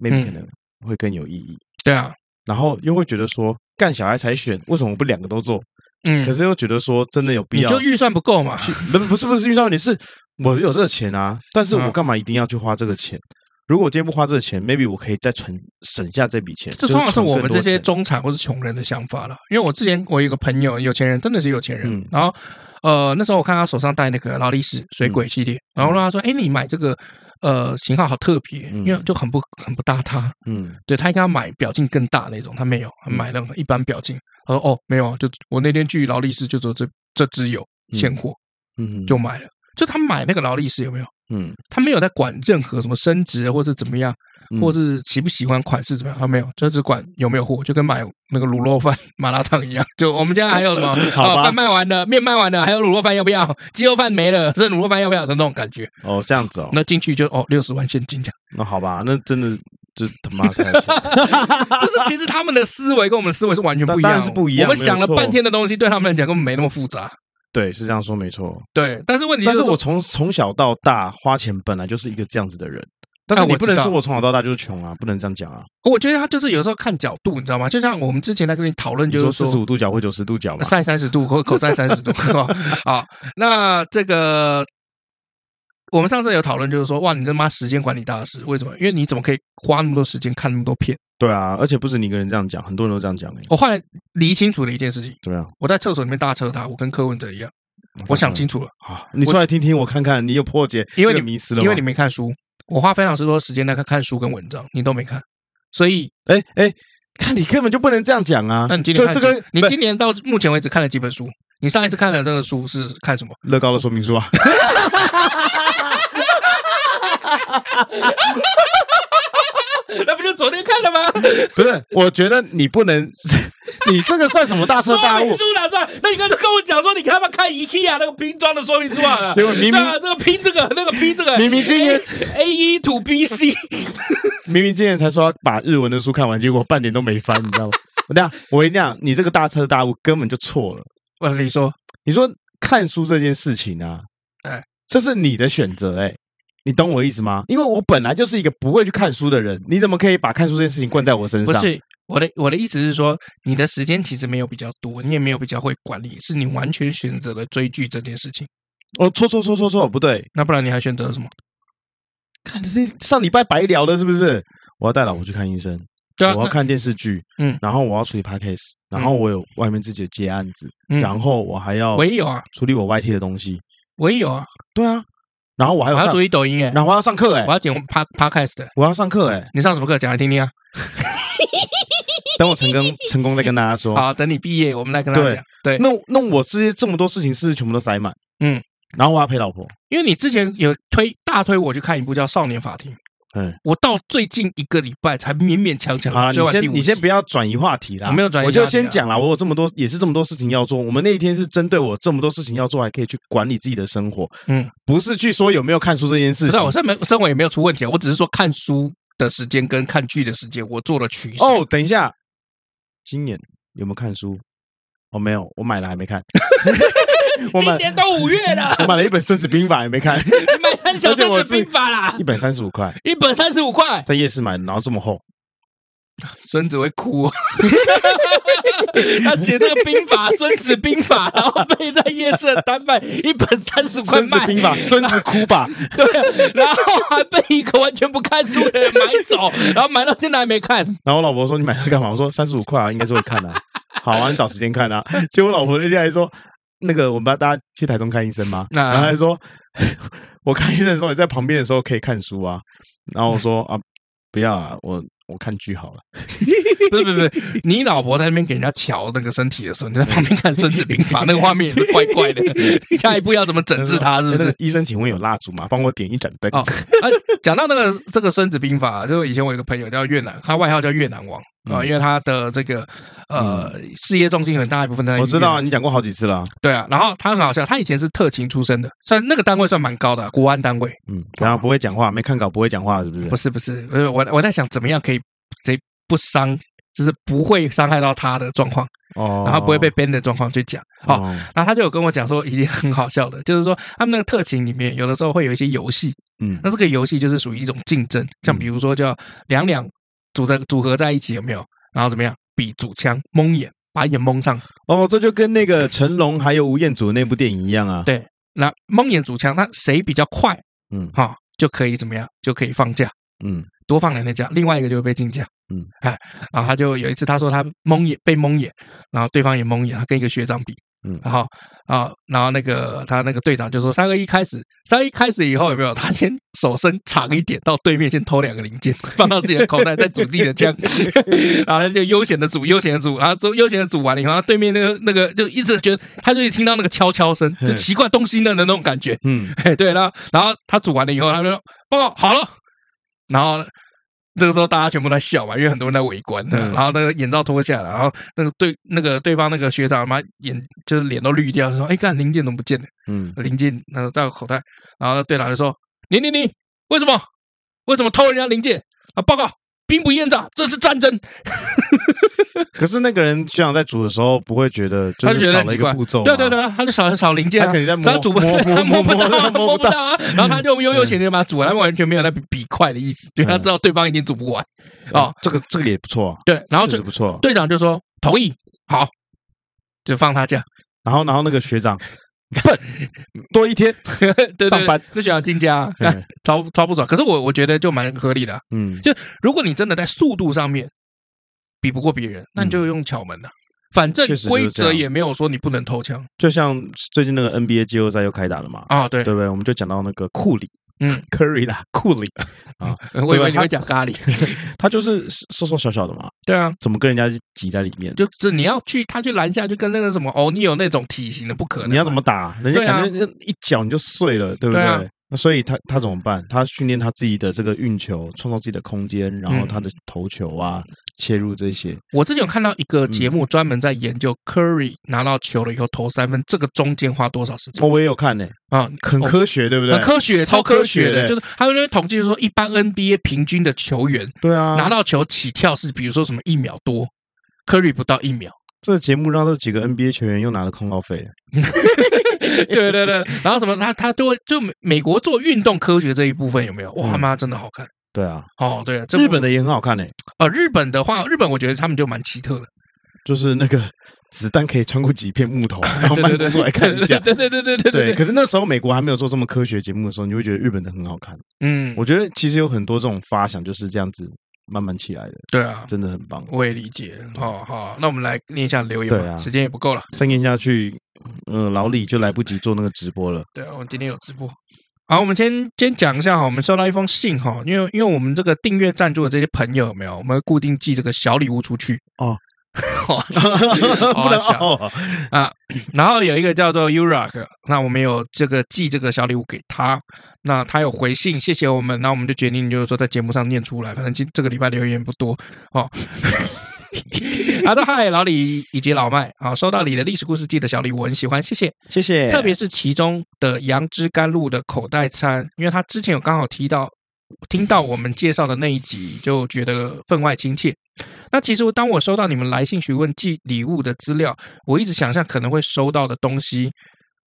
，maybe 可能会更有意义。对啊，然后又会觉得说，干小孩才选，为什么不两个都做？嗯，可是又觉得说，真的有必要？就预算不够嘛？不不是不是预算问题，是我有这个钱啊，但是我干嘛一定要去花这个钱？如果我今天不花这个钱，maybe 我可以再存省下这笔钱。这通常是我们这些中产或是穷人的想法了。因为我之前我有一个朋友，有钱人，真的是有钱人。然后呃，那时候我看他手上戴那个劳力士水鬼系列，然后让他说：“哎，你买这个呃型号好特别，因为就很不很不搭他。”嗯，对他应该要买表径更大那种，他没有，他买那种一般表径。他说：“哦，没有啊，就我那天去劳力士就只有这这只有现货，嗯，就买了。就他买那个劳力士有没有？”嗯，他没有在管任何什么升值或是怎么样，或是喜不喜欢款式怎么样，他没有，就只管有没有货，就跟买那个卤肉饭、麻辣烫一样。就我们家还有什么？好吧，饭卖完了，面卖完了，还有卤肉饭要不要？鸡肉饭没了，这卤肉饭要不要的那种感觉？哦，这样子哦。那进去就哦，六十万现金这样。那好吧，那真的这他妈太钱。就是其实他们的思维跟我们的思维是完全不一样，是不一样。我们想了半天的东西，对他们来讲根本没那么复杂。对，是这样说没错。对，但是问题是，但是我从从小到大花钱本来就是一个这样子的人，但是你不能说我从小到大就是穷啊，不能这样讲啊。我觉得他就是有时候看角度，你知道吗？就像我们之前在跟你讨论，就是说四十五度角或九十度角嘛，晒三十度或口晒三十度，好，那这个。我们上次有讨论，就是说，哇，你这妈时间管理大师，为什么？因为你怎么可以花那么多时间看那么多片？对啊，而且不止你一个人这样讲，很多人都这样讲。我后来理清楚了一件事情，怎么样？我在厕所里面大车他，我跟柯文哲一样，我想清楚了。好，你出来听听，我看看你有破解，因为你迷失了，因为你没看书。我花非常多时间在看看书跟文章，你都没看，所以，哎哎，看你根本就不能这样讲啊！那你今年这个，你今年到目前为止看了几本书？你上一次看的那个书是看什么？乐高的说明书啊。那不就昨天看了吗？不是，我觉得你不能，你这个算什么大彻大悟？书哪算？那你刚才跟我讲说，你看他们看 IKEA 那个拼装的说明书啊？结果明明这个拼这个，那个拼这个，明明今天 A 一 to B C，明明今天才说要把日文的书看完，结果半点都没翻，你知道吗？我这样，我跟你讲，你这个大彻大悟根本就错了。我跟你说，你说看书这件事情啊，哎，这是你的选择，哎。你懂我意思吗？因为我本来就是一个不会去看书的人，你怎么可以把看书这件事情灌在我身上？不是我的，我的意思是说，你的时间其实没有比较多，你也没有比较会管理，是你完全选择了追剧这件事情。哦，错错错错错，不对，那不然你还选择了什么？看这上礼拜白聊的是不是？我要带老婆去看医生，对啊，我要看电视剧，嗯，然后我要处理 podcast，然后我有外面自己的接案子，嗯，然后我还要，我也有啊，处理我 YT 的东西，我也有啊，对啊。然后我还有我要注意抖音哎，然后我要上课哎，我要剪 Pod Podcast，我要上课哎，你上什么课？讲来听听啊。等我成功成功再跟大家说。好，等你毕业，我们来跟大家讲。对，那那我这些这么多事情是全部都塞满，嗯，然后我要陪老婆，因为你之前有推大推我去看一部叫《少年法庭》。嗯，我到最近一个礼拜才勉勉强强。好了，你先你先不要转移话题啦。我没有转移，我就先讲了。我有这么多，也是这么多事情要做。我们那一天是针对我这么多事情要做，还可以去管理自己的生活。嗯，不是去说有没有看书这件事情。我生没生活也没有出问题啊。我只是说看书的时间跟看剧的时间，我做了取舍。哦，等一下，今年有没有看书？哦，没有，我买了还没看。今年都五月了，我买了一本《孙子兵法》，也没看。买三小《孙子兵法》啦，一本三十五块，一本三十五块，在夜市买的，然后这么厚，孙子会哭。他写这个兵法《孙子兵法》，然后被在夜市的摊贩一本三十块卖。孙子兵法，孙子哭吧。对，然后还被一个完全不看书的人买走，然后买到现在还没看。然后我老婆说：“你买它干嘛？”我说：“三十五块啊，应该是会看的。”好啊，你找时间看啊。结果我老婆那天还说。那个，我们要大家去台中看医生吗？然后他说，我看医生的时候，你在旁边的时候可以看书啊。然后我说啊，不要啊，我我看剧好了。不是不是不是，你老婆在那边给人家瞧那个身体的时候，你在旁边看《孙子兵法》，那个画面也是怪怪的。下一步要怎么整治他？是不是？医生，请问有蜡烛吗？帮我点一盏灯。哦，讲到那个这个《孙子兵法》，就是以前我有一个朋友叫越南，他外号叫越南王。啊，因为他的这个呃事业重心很大一部分在。我知道啊，你讲过好几次了。对啊，然后他很好笑，他以前是特勤出身的，算那个单位算蛮高的，国安单位。嗯，然后不会讲话，没看稿不会讲话，是不是？不是不是，我我在想怎么样可以谁不伤就是不会伤害到他的状况哦，然后不会被 ban 的状况去讲。哦，然后他就有跟我讲说，已经很好笑的，就是说他们那个特勤里面有的时候会有一些游戏，嗯，那这个游戏就是属于一种竞争，像比如说叫两两组在组合在一起有没有？然后怎么样比主枪蒙眼，把眼蒙上哦，这就跟那个成龙还有吴彦祖那部电影一样啊。对，那蒙眼主枪，那谁比较快？嗯，好，就可以怎么样？就可以放假。嗯，多放两天假，另外一个就会被禁驾。嗯，哎，然后他就有一次他说他蒙眼被蒙眼，然后对方也蒙眼，他跟一个学长比。嗯，然后啊，然后那个他那个队长就说：“三二一开始，三二一开始以后有没有？他先手伸长一点，到对面先偷两个零件，放到自己的口袋，再组自己的枪，然后他就悠闲的组，悠闲的组，然后组悠闲的组完了以后，他对面那个那个就一直觉得，他就听到那个敲敲声，就奇怪东西呢的那种感觉。嗯，哎，对了，然后他组完了以后，他就说报告好了，然后。这个时候大家全部在笑嘛，因为很多人在围观。然后那个眼罩脱下来，然后那个对那个对方那个学长妈眼就是脸都绿掉，说：“哎，看零件怎么不见了？”嗯，零件那个在我口袋。然后队长就说：“你你你，为什么？为什么偷人家零件？啊，报告。”兵不厌诈，这是战争。可是那个人学长在煮的时候不会觉得，就是少了一个步骤。对对对，他就少少零件，他肯定在摸，他煮不摸摸不到，摸不到啊。然后他就悠悠闲闲把它煮完，他完全没有在比比快的意思，因为他知道对方已经煮不完。哦，这个这个也不错。对，然后这个不错。队长就说同意，好，就放他假。然后然后那个学长。笨，多一天上班，就想要进家，超超不爽。可是我我觉得就蛮合理的，嗯，就如果你真的在速度上面比不过别人，那你就用巧门了。反正规则也没有说你不能偷枪。就像最近那个 NBA 季后赛又开打了嘛，啊，对，对不对？我们就讲到那个库里。嗯，Curry 啦，库里 啊，我以为你会讲咖喱，他就是瘦瘦小小的嘛。对啊，怎么跟人家挤在里面？就是你要去他去篮下，就跟那个什么哦，你有那种体型的不可能。你要怎么打？人家感觉一脚你就碎了，对不对？那所以他他怎么办？他训练他自己的这个运球，创造自己的空间，然后他的投球啊，切入这些。我之前有看到一个节目，专门在研究 Curry 拿到球了以后投三分，这个中间花多少时间？我也有看呢，啊，很科学，对不对？很科学，超科学的，就是他有那统计，就是说一般 NBA 平均的球员，对啊，拿到球起跳是比如说什么一秒多，Curry 不到一秒。这个节目让这几个 NBA 球员又拿了通告费。对对对，然后什么？他他就会就美国做运动科学这一部分有没有？哇妈，真的好看！对啊，哦对啊，日本的也很好看嘞。呃，日本的话，日本我觉得他们就蛮奇特的，就是那个子弹可以穿过几片木头，然后慢动作来看一下。对对对对对对。可是那时候美国还没有做这么科学节目的时候，你会觉得日本的很好看。嗯，我觉得其实有很多这种发想就是这样子。慢慢起来的，对啊，真的很棒。我也理解。好好，那我们来念一下留言吧。对啊，时间也不够了，再念下去，嗯，老李就来不及做那个直播了。对啊，我们今天有直播。好，我们先先讲一下哈，我们收到一封信哈，因为因为我们这个订阅赞助的这些朋友有没有，我们会固定寄这个小礼物出去哦。不能哦啊！然后有一个叫做 Urak，那我们有这个寄这个小礼物给他，那他有回信，谢谢我们，那我们就决定就是说在节目上念出来，反正今这个礼拜留言不多哦。好的，嗨，老李以及老麦，好，收到你的历史故事记的小礼物，我很喜欢，谢谢，谢谢，特别是其中的杨枝甘露的口袋餐，因为他之前有刚好提到。听到我们介绍的那一集，就觉得分外亲切。那其实，当我收到你们来信询问寄礼物的资料，我一直想象可能会收到的东西，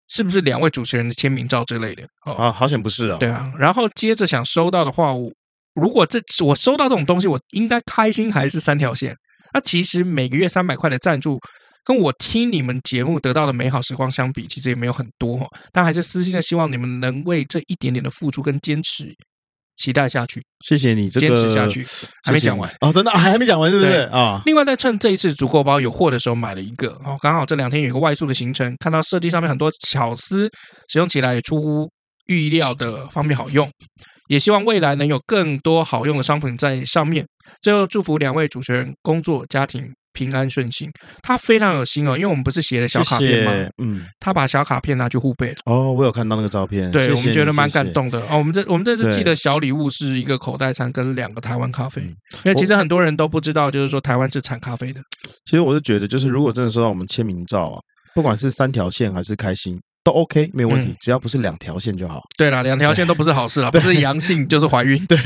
是不是两位主持人的签名照之类的？哦，啊，好险不是啊。对啊，然后接着想收到的话，如果这我收到这种东西，我应该开心还是三条线？那其实每个月三百块的赞助，跟我听你们节目得到的美好时光相比，其实也没有很多。但还是私心的希望你们能为这一点点的付出跟坚持。期待下去，谢谢你，这个、坚持下去，还没讲完。哦，真的？还 还没讲完，是不是啊？另外，在趁这一次足够包有货的时候买了一个哦，刚好这两天有一个外宿的行程，看到设计上面很多巧思，使用起来也出乎预料的方便好用，也希望未来能有更多好用的商品在上面。最后，祝福两位主持人工作家庭平安顺心，他非常有心哦，因为我们不是写了小卡片吗？谢谢嗯，他把小卡片拿去互背了。哦，我有看到那个照片，对我们觉得蛮感动的哦。我们这我们这次寄的小礼物是一个口袋餐跟两个台湾咖啡，嗯、因为其实很多人都不知道，就是说台湾是产咖啡的。其实我是觉得，就是如果真的收到我们签名照啊，不管是三条线还是开心，都 OK 没有问题，嗯、只要不是两条线就好。对了，两条线都不是好事了，不是阳性就是怀孕。对，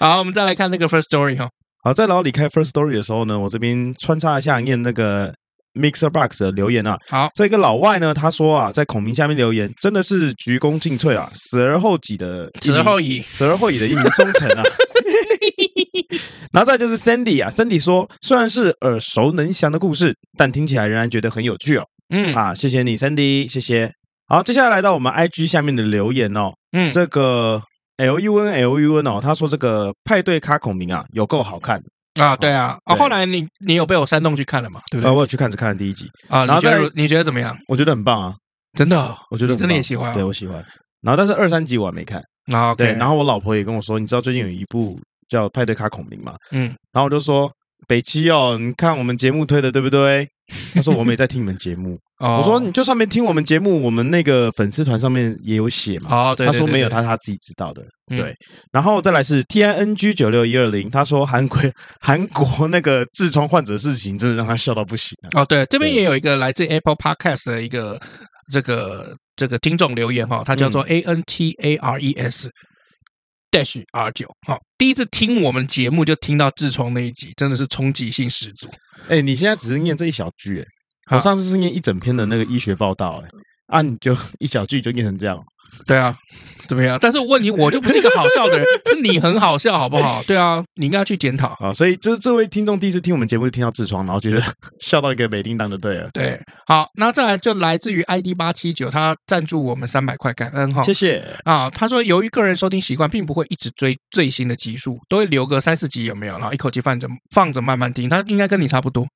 好，我们再来看那个 first story 哈。好，在老李开 First Story 的时候呢，我这边穿插一下念那个 Mixer Box 的留言啊。好，这个老外呢，他说啊，在孔明下面留言，真的是鞠躬尽瘁啊，死而后已的，死而后已，死而后已的一名忠臣啊。然后再就是 Sandy 啊，Sandy 说，虽然是耳熟能详的故事，但听起来仍然觉得很有趣哦。嗯啊，谢谢你，Sandy，谢谢。好，接下来来到我们 IG 下面的留言哦。嗯，这个 L U N L U N 哦，他说这个派对卡孔明啊，有够好看啊。对啊，啊，后来你你有被我煽动去看了嘛？对不对？我有去看，只看了第一集啊。然后你觉得你觉得怎么样？我觉得很棒啊，真的，我觉得真的也喜欢。对，我喜欢。然后但是二三集我还没看啊。对，然后我老婆也跟我说，你知道最近有一部。叫派对卡孔明嘛，嗯，然后我就说北七哦，你看我们节目推的对不对？他说我们也在听你们节目，哦、我说你就算没听我们节目，我们那个粉丝团上面也有写嘛，哦，对，对，对，对，他说没有，他他自己知道的，嗯、对。然后再来是 T I N G 九六一二零，他说韩国 韩国那个痔疮患者事情真的让他笑到不行啊。哦，对，这边也有一个来自 Apple Podcast 的一个这个这个听众留言哈，他叫做 A N T A R E S。嗯 Dash R 九，好，第一次听我们节目就听到痔疮那一集，真的是冲击性十足。哎，你现在只是念这一小句，哎，我上次是念一整篇的那个医学报道，哎，啊，你就 一小句就念成这样。对啊，怎么样？但是问题我就不是一个好笑的人，是你很好笑，好不好？对啊，你应该要去检讨啊。所以这这位听众第一次听我们节目就听到痔疮，然后觉得 笑到一个美叮当就对了。对，好，那再来就来自于 ID 八七九，他赞助我们三百块，感恩哈，谢谢啊。他说，由于个人收听习惯，并不会一直追最新的集数，都会留个三四集有没有？然后一口气放着放着慢慢听，他应该跟你差不多。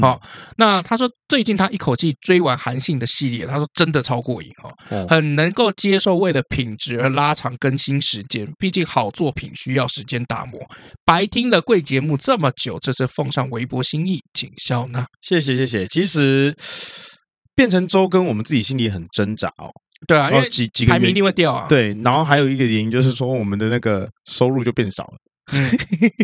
好，那他说最近他一口气追完韩信的系列，他说真的超过瘾哦，很能够接受为了品质而拉长更新时间，毕竟好作品需要时间打磨。白听了贵节目这么久，这次奉上微博心意，请笑纳。谢谢谢谢。其实变成周更，我们自己心里很挣扎哦。对啊，因为几几个排名一定会掉啊。对，然后还有一个原因就是说，我们的那个收入就变少了。嗯，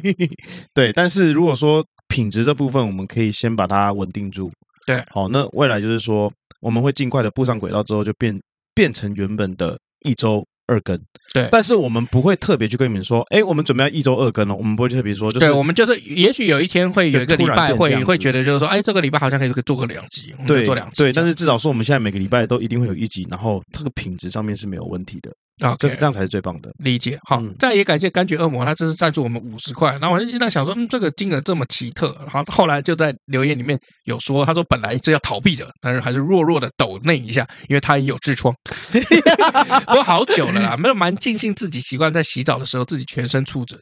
对，但是如果说品质这部分，我们可以先把它稳定住。对，好，那未来就是说，我们会尽快的步上轨道之后，就变变成原本的一周二更。对，但是我们不会特别去跟你们说，哎，我们准备要一周二更了。我们不会特别说，就是对，我们就是，也许有一天会有一个礼拜会会觉得，就是说，哎，这个礼拜好像可以做个两集，对，做两集。对，但是至少说，我们现在每个礼拜都一定会有一集，然后这个品质上面是没有问题的。啊，这是这样才是最棒的，理解。好，再也感谢柑橘恶魔，他这是赞助我们五十块。然后我就在想说，嗯，这个金额这么奇特。然后后来就在留言里面有说，他说本来是要逃避的，但是还是弱弱的抖那一下，因为他也有痔疮。不过好久了啦，没有蛮庆幸自己习惯在洗澡的时候自己全身触诊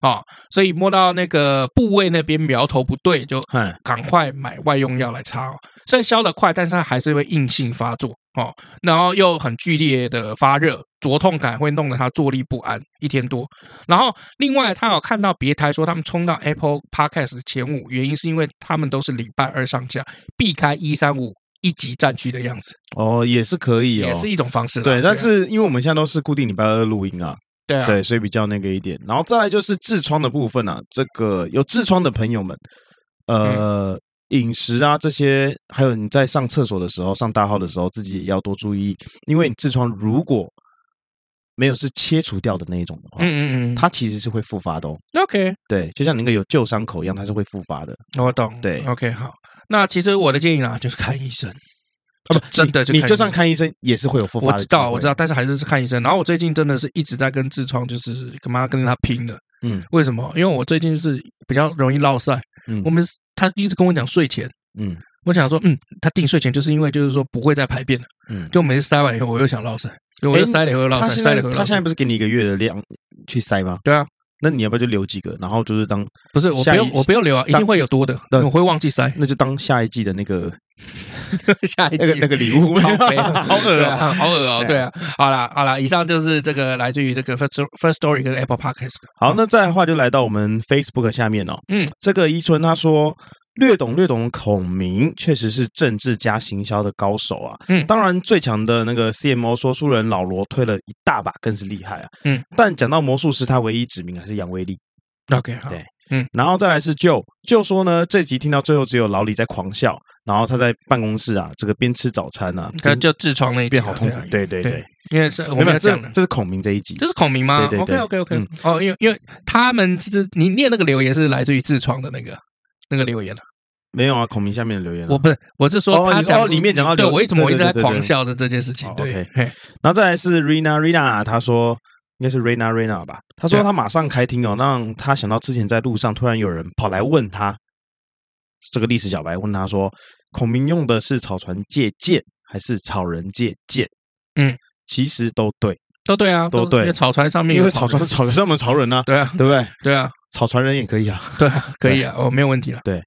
啊，所以摸到那个部位那边苗头不对，就赶快买外用药来擦。虽然消得快，但是它还是会硬性发作。哦，然后又很剧烈的发热，灼痛感会弄得他坐立不安一天多。然后另外他有看到别台说他们冲到 Apple Podcast 前五，原因是因为他们都是礼拜二上架，避开一三五一级战区的样子。哦，也是可以哦，也是一种方式。对，但是因为我们现在都是固定礼拜二录音啊，对啊，对，所以比较那个一点。然后再来就是痔疮的部分啊，这个有痔疮的朋友们，呃。嗯饮食啊，这些还有你在上厕所的时候、上大号的时候，自己也要多注意，因为你痔疮如果没有是切除掉的那一种的话，嗯嗯嗯，它其实是会复发的哦。OK，对，就像那个有旧伤口一样，它是会复发的。我懂。对，OK，好。那其实我的建议呢，就是看医生。不，真的就你就算看医生也是会有复发的。我知道，我知道，但是还是是看医生。然后我最近真的是一直在跟痔疮，就是干嘛跟他拼的。嗯，为什么？因为我最近就是比较容易落赛。嗯，我们他一直跟我讲睡前。嗯，我想说，嗯，他定睡前就是因为就是说不会再排便了，嗯，就每次塞完以后我又想落塞，我又塞了以后落塞，塞了以后他现在不是给你一个月的量去塞吗？对啊，那你要不要就留几个，然后就是当不是我不用我不用留啊，一定会有多的，我会忘记塞，那就当下一季的那个 下一季那个礼物，好恶啊，好恶哦，对啊，好了好了，以上就是这个来自于这个 First First Story 跟 Apple Podcast。好，那再来的话就来到我们 Facebook 下面哦，嗯，这个伊春他说。略懂略懂，孔明确实是政治加行销的高手啊。嗯，当然最强的那个 CMO 说书人老罗推了一大把，更是厉害啊。嗯，但讲到魔术师，他唯一指名还是杨威利。OK，好，对，嗯，然后再来是舅舅说呢，这集听到最后只有老李在狂笑，然后他在办公室啊，这个边吃早餐啊，他就痔疮那一边好痛苦。对对对，因为是我们要讲的，这是孔明这一集，这是孔明吗？对对对，OK OK OK。哦，因为因为他们其实你念那个留言是来自于痔疮的那个那个留言了。没有啊，孔明下面的留言。我不是，我是说他讲里面讲到，对我一直我一直在狂笑的这件事情。OK，然后再来是 Rina Rina，他说应该是 Rina Rina 吧？他说他马上开庭哦，让他想到之前在路上突然有人跑来问他，这个历史小白问他说，孔明用的是草船借箭还是草人借箭？嗯，其实都对，都对啊，都对。草船上面因为草船草船上面草人啊，对啊，对不对？对啊，草船人也可以啊，对啊，可以啊，哦，没有问题了，对。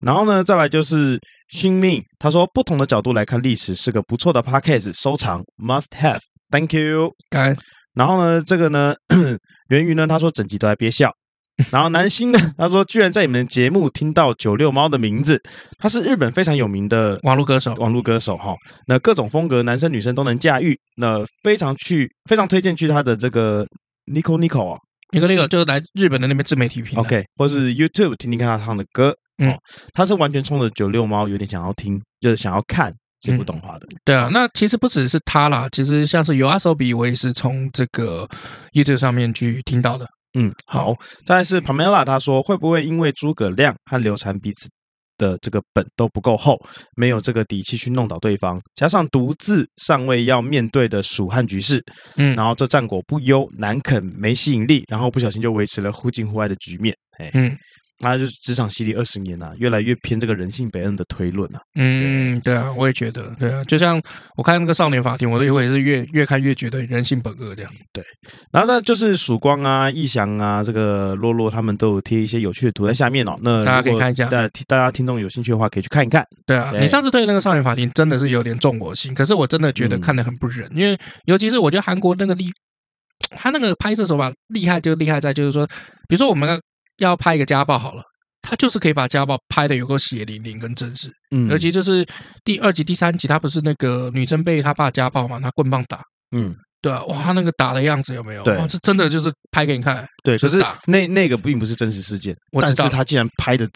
然后呢，再来就是新命，他说不同的角度来看历史是个不错的 podcast，收藏 must have，thank you，感恩。然后呢，这个呢，源于呢，他说整集都在憋笑。然后南星呢，他说居然在你们节目听到九六猫的名字，他是日本非常有名的网络歌手，网络歌手哈。那各种风格，男生女生都能驾驭。那非常去，非常推荐去他的这个 Nico Nico 啊，Nico Nico 就是来日本的那边自媒体平台，OK，或是 YouTube 听听看他唱的歌。嗯，他是完全冲着九六猫有点想要听，就是想要看这部动画的。对啊，那其实不只是他啦，其实像是 YOASOBI，我也是从这个 YouTube 上面去听到的。嗯，好，再来是 Pamela，他说会不会因为诸葛亮和刘禅彼此的这个本都不够厚，没有这个底气去弄倒对方，加上独自上位要面对的蜀汉局势，嗯，然后这战果不优，难啃没吸引力，然后不小心就维持了忽近忽外的局面。哎，嗯。那就是职场洗礼二十年啊，越来越偏这个人性本恶的推论啊。嗯，对啊，我也觉得，对啊，就像我看那个少年法庭，我都也是越越看越觉得人性本恶这样。对，然后呢，就是曙光啊、逸翔啊、这个洛洛他们都有贴一些有趣的图在下面哦。那大家可以看一下，大家大家听众有兴趣的话，可以去看一看。对啊，你上次推的那个少年法庭真的是有点重我心，可是我真的觉得看得很不忍，因为尤其是我觉得韩国那个厉，他那个拍摄手法厉害，就厉害在就是说，比如说我们。要拍一个家暴好了，他就是可以把家暴拍的有个血淋淋跟真实，嗯，尤其就是第二集、第三集，他不是那个女生被他爸家暴嘛，拿棍棒打，嗯，对啊，哇，他那个打的样子有没有？对，哇，这真的就是拍给你看。对，可是那那个并不是真实事件，我知道，但是他竟然拍的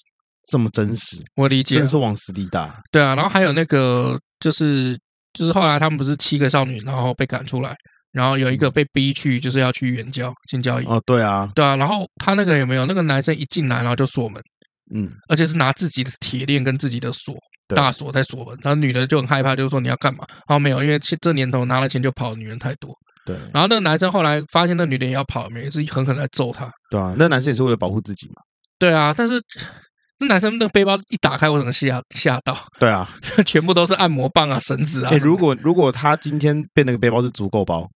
这么真实，我理解，真是往死里打。对啊，然后还有那个就是就是后来他们不是七个少女，然后被赶出来。然后有一个被逼去，就是要去援交性交易。哦，对啊，对啊。然后他那个有没有那个男生一进来，然后就锁门，嗯，而且是拿自己的铁链跟自己的锁大锁在锁门。然后女的就很害怕，就是说你要干嘛？然后没有，因为这年头拿了钱就跑的女人太多。对。然后那个男生后来发现那女的也要跑，没也是狠狠在揍他。对啊，那男生也是为了保护自己嘛。对啊，但是那男生那个背包一打开，我整个吓吓到。对啊，全部都是按摩棒啊、绳子啊。哎，如果如果他今天变那个背包是足够包。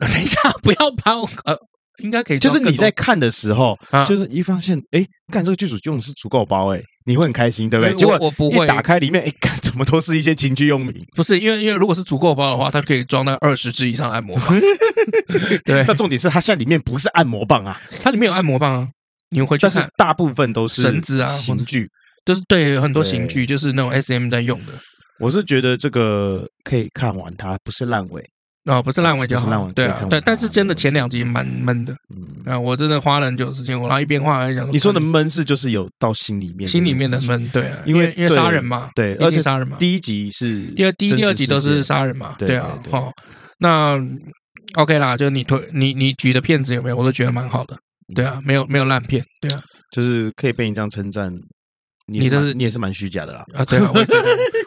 等一下，不要把我呃，应该可以。就是你在看的时候，啊、就是一发现，哎，干这个剧组用的是足够包，哎，你会很开心，对不对？结果我不会一打开里面，哎，干怎么都是一些情趣用品？不是，因为因为如果是足够包的话，它可以装到二十支以上按摩棒。对，那重点是它现在里面不是按摩棒啊，它里面有按摩棒啊，你们回去看，但是大部分都是绳子啊、刑具，就是对很多刑具，就是那种 SM 在用的。我是觉得这个可以看完，它不是烂尾。哦，不是烂尾就好，对啊，对，但是真的前两集蛮闷的，嗯，啊，我真的花了很久时间，我然后一边画一边讲。你说的闷是就是有到心里面，心里面的闷，对啊，因为因为杀人嘛，对，而且杀人嘛，第一集是第二第一第二集都是杀人嘛，对啊，哦，那 OK 啦，就是你推你你举的片子有没有？我都觉得蛮好的，对啊，没有没有烂片，对啊，就是可以被你这样称赞。你这是你也是蛮虚假的啦啊！对啊，我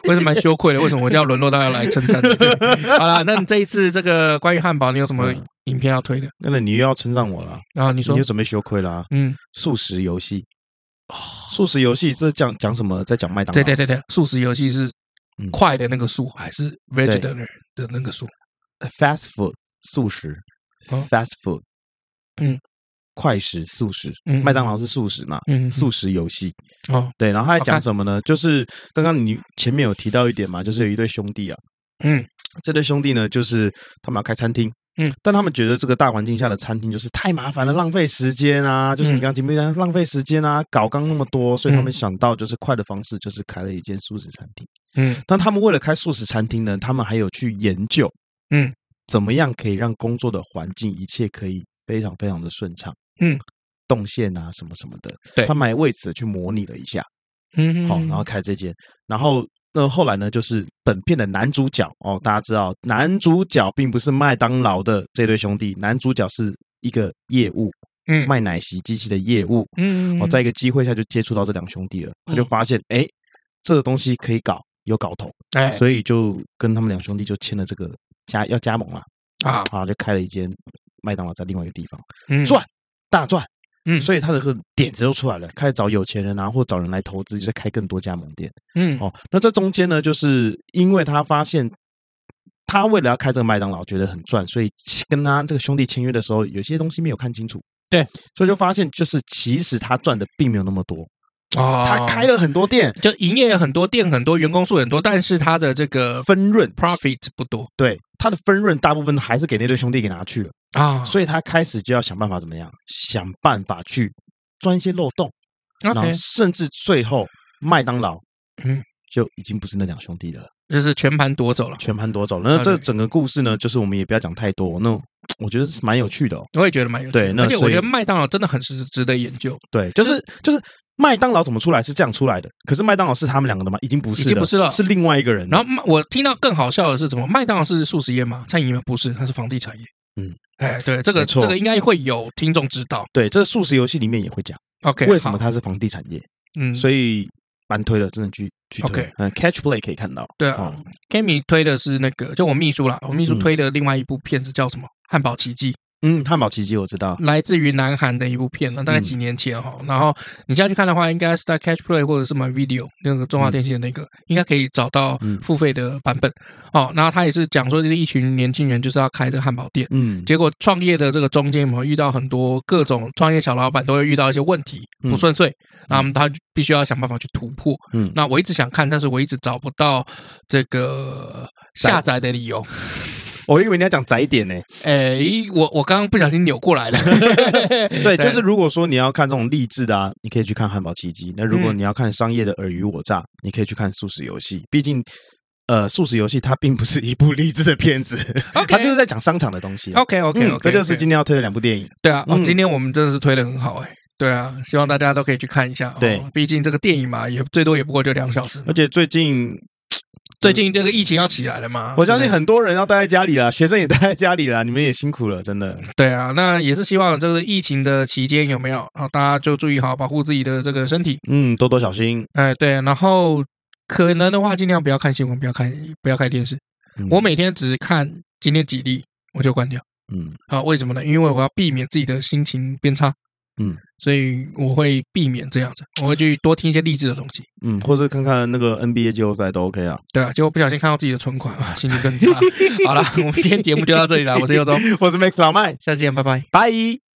我也是蛮羞愧的。为什么我就要沦落到要来称赞你？好了，那你这一次这个关于汉堡，你有什么影片要推的？那你又要称赞我了啊？你说你又准备羞愧了？嗯，素食游戏，素食游戏这是讲讲什么？在讲麦当劳？对对对对，速食游戏是快的那个速，还是 vegetarian 的那个素？Fast food 素食，fast food，嗯。快食、速食，麦当劳是速食嘛？嗯，速食游戏哦，对，然后他还讲什么呢？就是刚刚你前面有提到一点嘛，就是有一对兄弟啊，嗯，这对兄弟呢，就是他们要开餐厅，嗯，但他们觉得这个大环境下的餐厅就是太麻烦了，浪费时间啊，就是你刚刚前面讲浪费时间啊，搞刚那么多，所以他们想到就是快的方式，就是开了一间素食餐厅，嗯，但他们为了开素食餐厅呢，他们还有去研究，嗯，怎么样可以让工作的环境一切可以非常非常的顺畅。嗯，动线啊，什么什么的，对，他们还为此去模拟了一下，嗯，好，然后。开这间，然后那后来呢，就是本片的男主角哦，大家知道，男主角并不是麦当劳的这对兄弟，男主角是一个业务，嗯，卖奶昔机器的业务，嗯，哦，在一个机会下就接触到这两兄弟了，他就发现，哎，这个东西可以搞，有搞头，哎，所以就跟他们两兄弟就签了这个加要加盟了，啊，啊，就开了一间麦当劳在另外一个地方，嗯。赚大赚。嗯，所以他的个点子都出来了，开始找有钱人啊，或找人来投资，就是开更多加盟店。嗯，哦，那这中间呢，就是因为他发现，他为了要开这个麦当劳，觉得很赚，所以跟他这个兄弟签约的时候，有些东西没有看清楚。对，所以就发现，就是其实他赚的并没有那么多。哦，他开了很多店，就营业很多店，很多员工数很多，但是他的这个分润。profit 不多。对，他的分润大部分还是给那对兄弟给拿去了。啊，所以他开始就要想办法怎么样，想办法去钻一些漏洞，然后甚至最后麦当劳嗯。就已经不是那两兄弟的了，就是全盘夺走了，全盘夺走了。那这整个故事呢，就是我们也不要讲太多，那我觉得是蛮有趣的哦，我也觉得蛮有趣的，对，那而且我觉得麦当劳真的很是值得研究，对，就是就是。麦当劳怎么出来是这样出来的？可是麦当劳是他们两个的吗？已经不是了，已经不是了，是另外一个人。然后我听到更好笑的是什么？麦当劳是素食业吗？餐饮业不是，它是房地产业。嗯，哎，对，这个这个应该会有听众知道。对，这个速食游戏里面也会讲。OK，为什么它是房地产业？嗯，所以蛮推的，真的去去推。嗯，Catch Play 可以看到。对啊，Kimi 推的是那个，就我秘书啦，我秘书推的另外一部片子叫什么？汉堡奇迹。嗯，汉堡奇迹我知道，来自于南韩的一部片了，大概几年前哈。然后你现在去看的话，应该是在 Catch Play 或者是 My Video 那个中华电信的那个，应该可以找到付费的版本哦。然后他也是讲说，这一群年轻人就是要开这个汉堡店，嗯，结果创业的这个中间有没有遇到很多各种创业小老板都会遇到一些问题不顺遂，那么他必须要想办法去突破。嗯，那我一直想看，但是我一直找不到这个下载的理由。我以为你要讲窄点呢，哎，我我刚刚不小心扭过来了。对，就是如果说你要看这种励志的啊，你可以去看《汉堡奇迹》；那如果你要看商业的尔虞我诈，你可以去看《素食游戏》。毕竟，呃，《速食游戏》它并不是一部励志的片子，它就是在讲商场的东西。OK OK 这就是今天要推的两部电影。对啊，哦，今天我们真的是推的很好哎。对啊，希望大家都可以去看一下。对，毕竟这个电影嘛，也最多也不过就两小时。而且最近。最近这个疫情要起来了嘛？我相信很多人要待在家里了，学生也待在家里了，你们也辛苦了，真的。对啊，那也是希望这个疫情的期间有没有啊？大家就注意好，保护自己的这个身体。嗯，多多小心。哎，对，然后可能的话，尽量不要看新闻，不要看，不要看电视。嗯、我每天只看今天几例，我就关掉。嗯，好，为什么呢？因为我要避免自己的心情变差。嗯，所以我会避免这样子，我会去多听一些励志的东西，嗯，或是看看那个 NBA 季后赛都 OK 啊。对啊，结果不小心看到自己的存款啊，心情更差。好了，我们今天节目就到这里了，我是尤忠，我是 Max 老麦，下次见，拜拜，拜。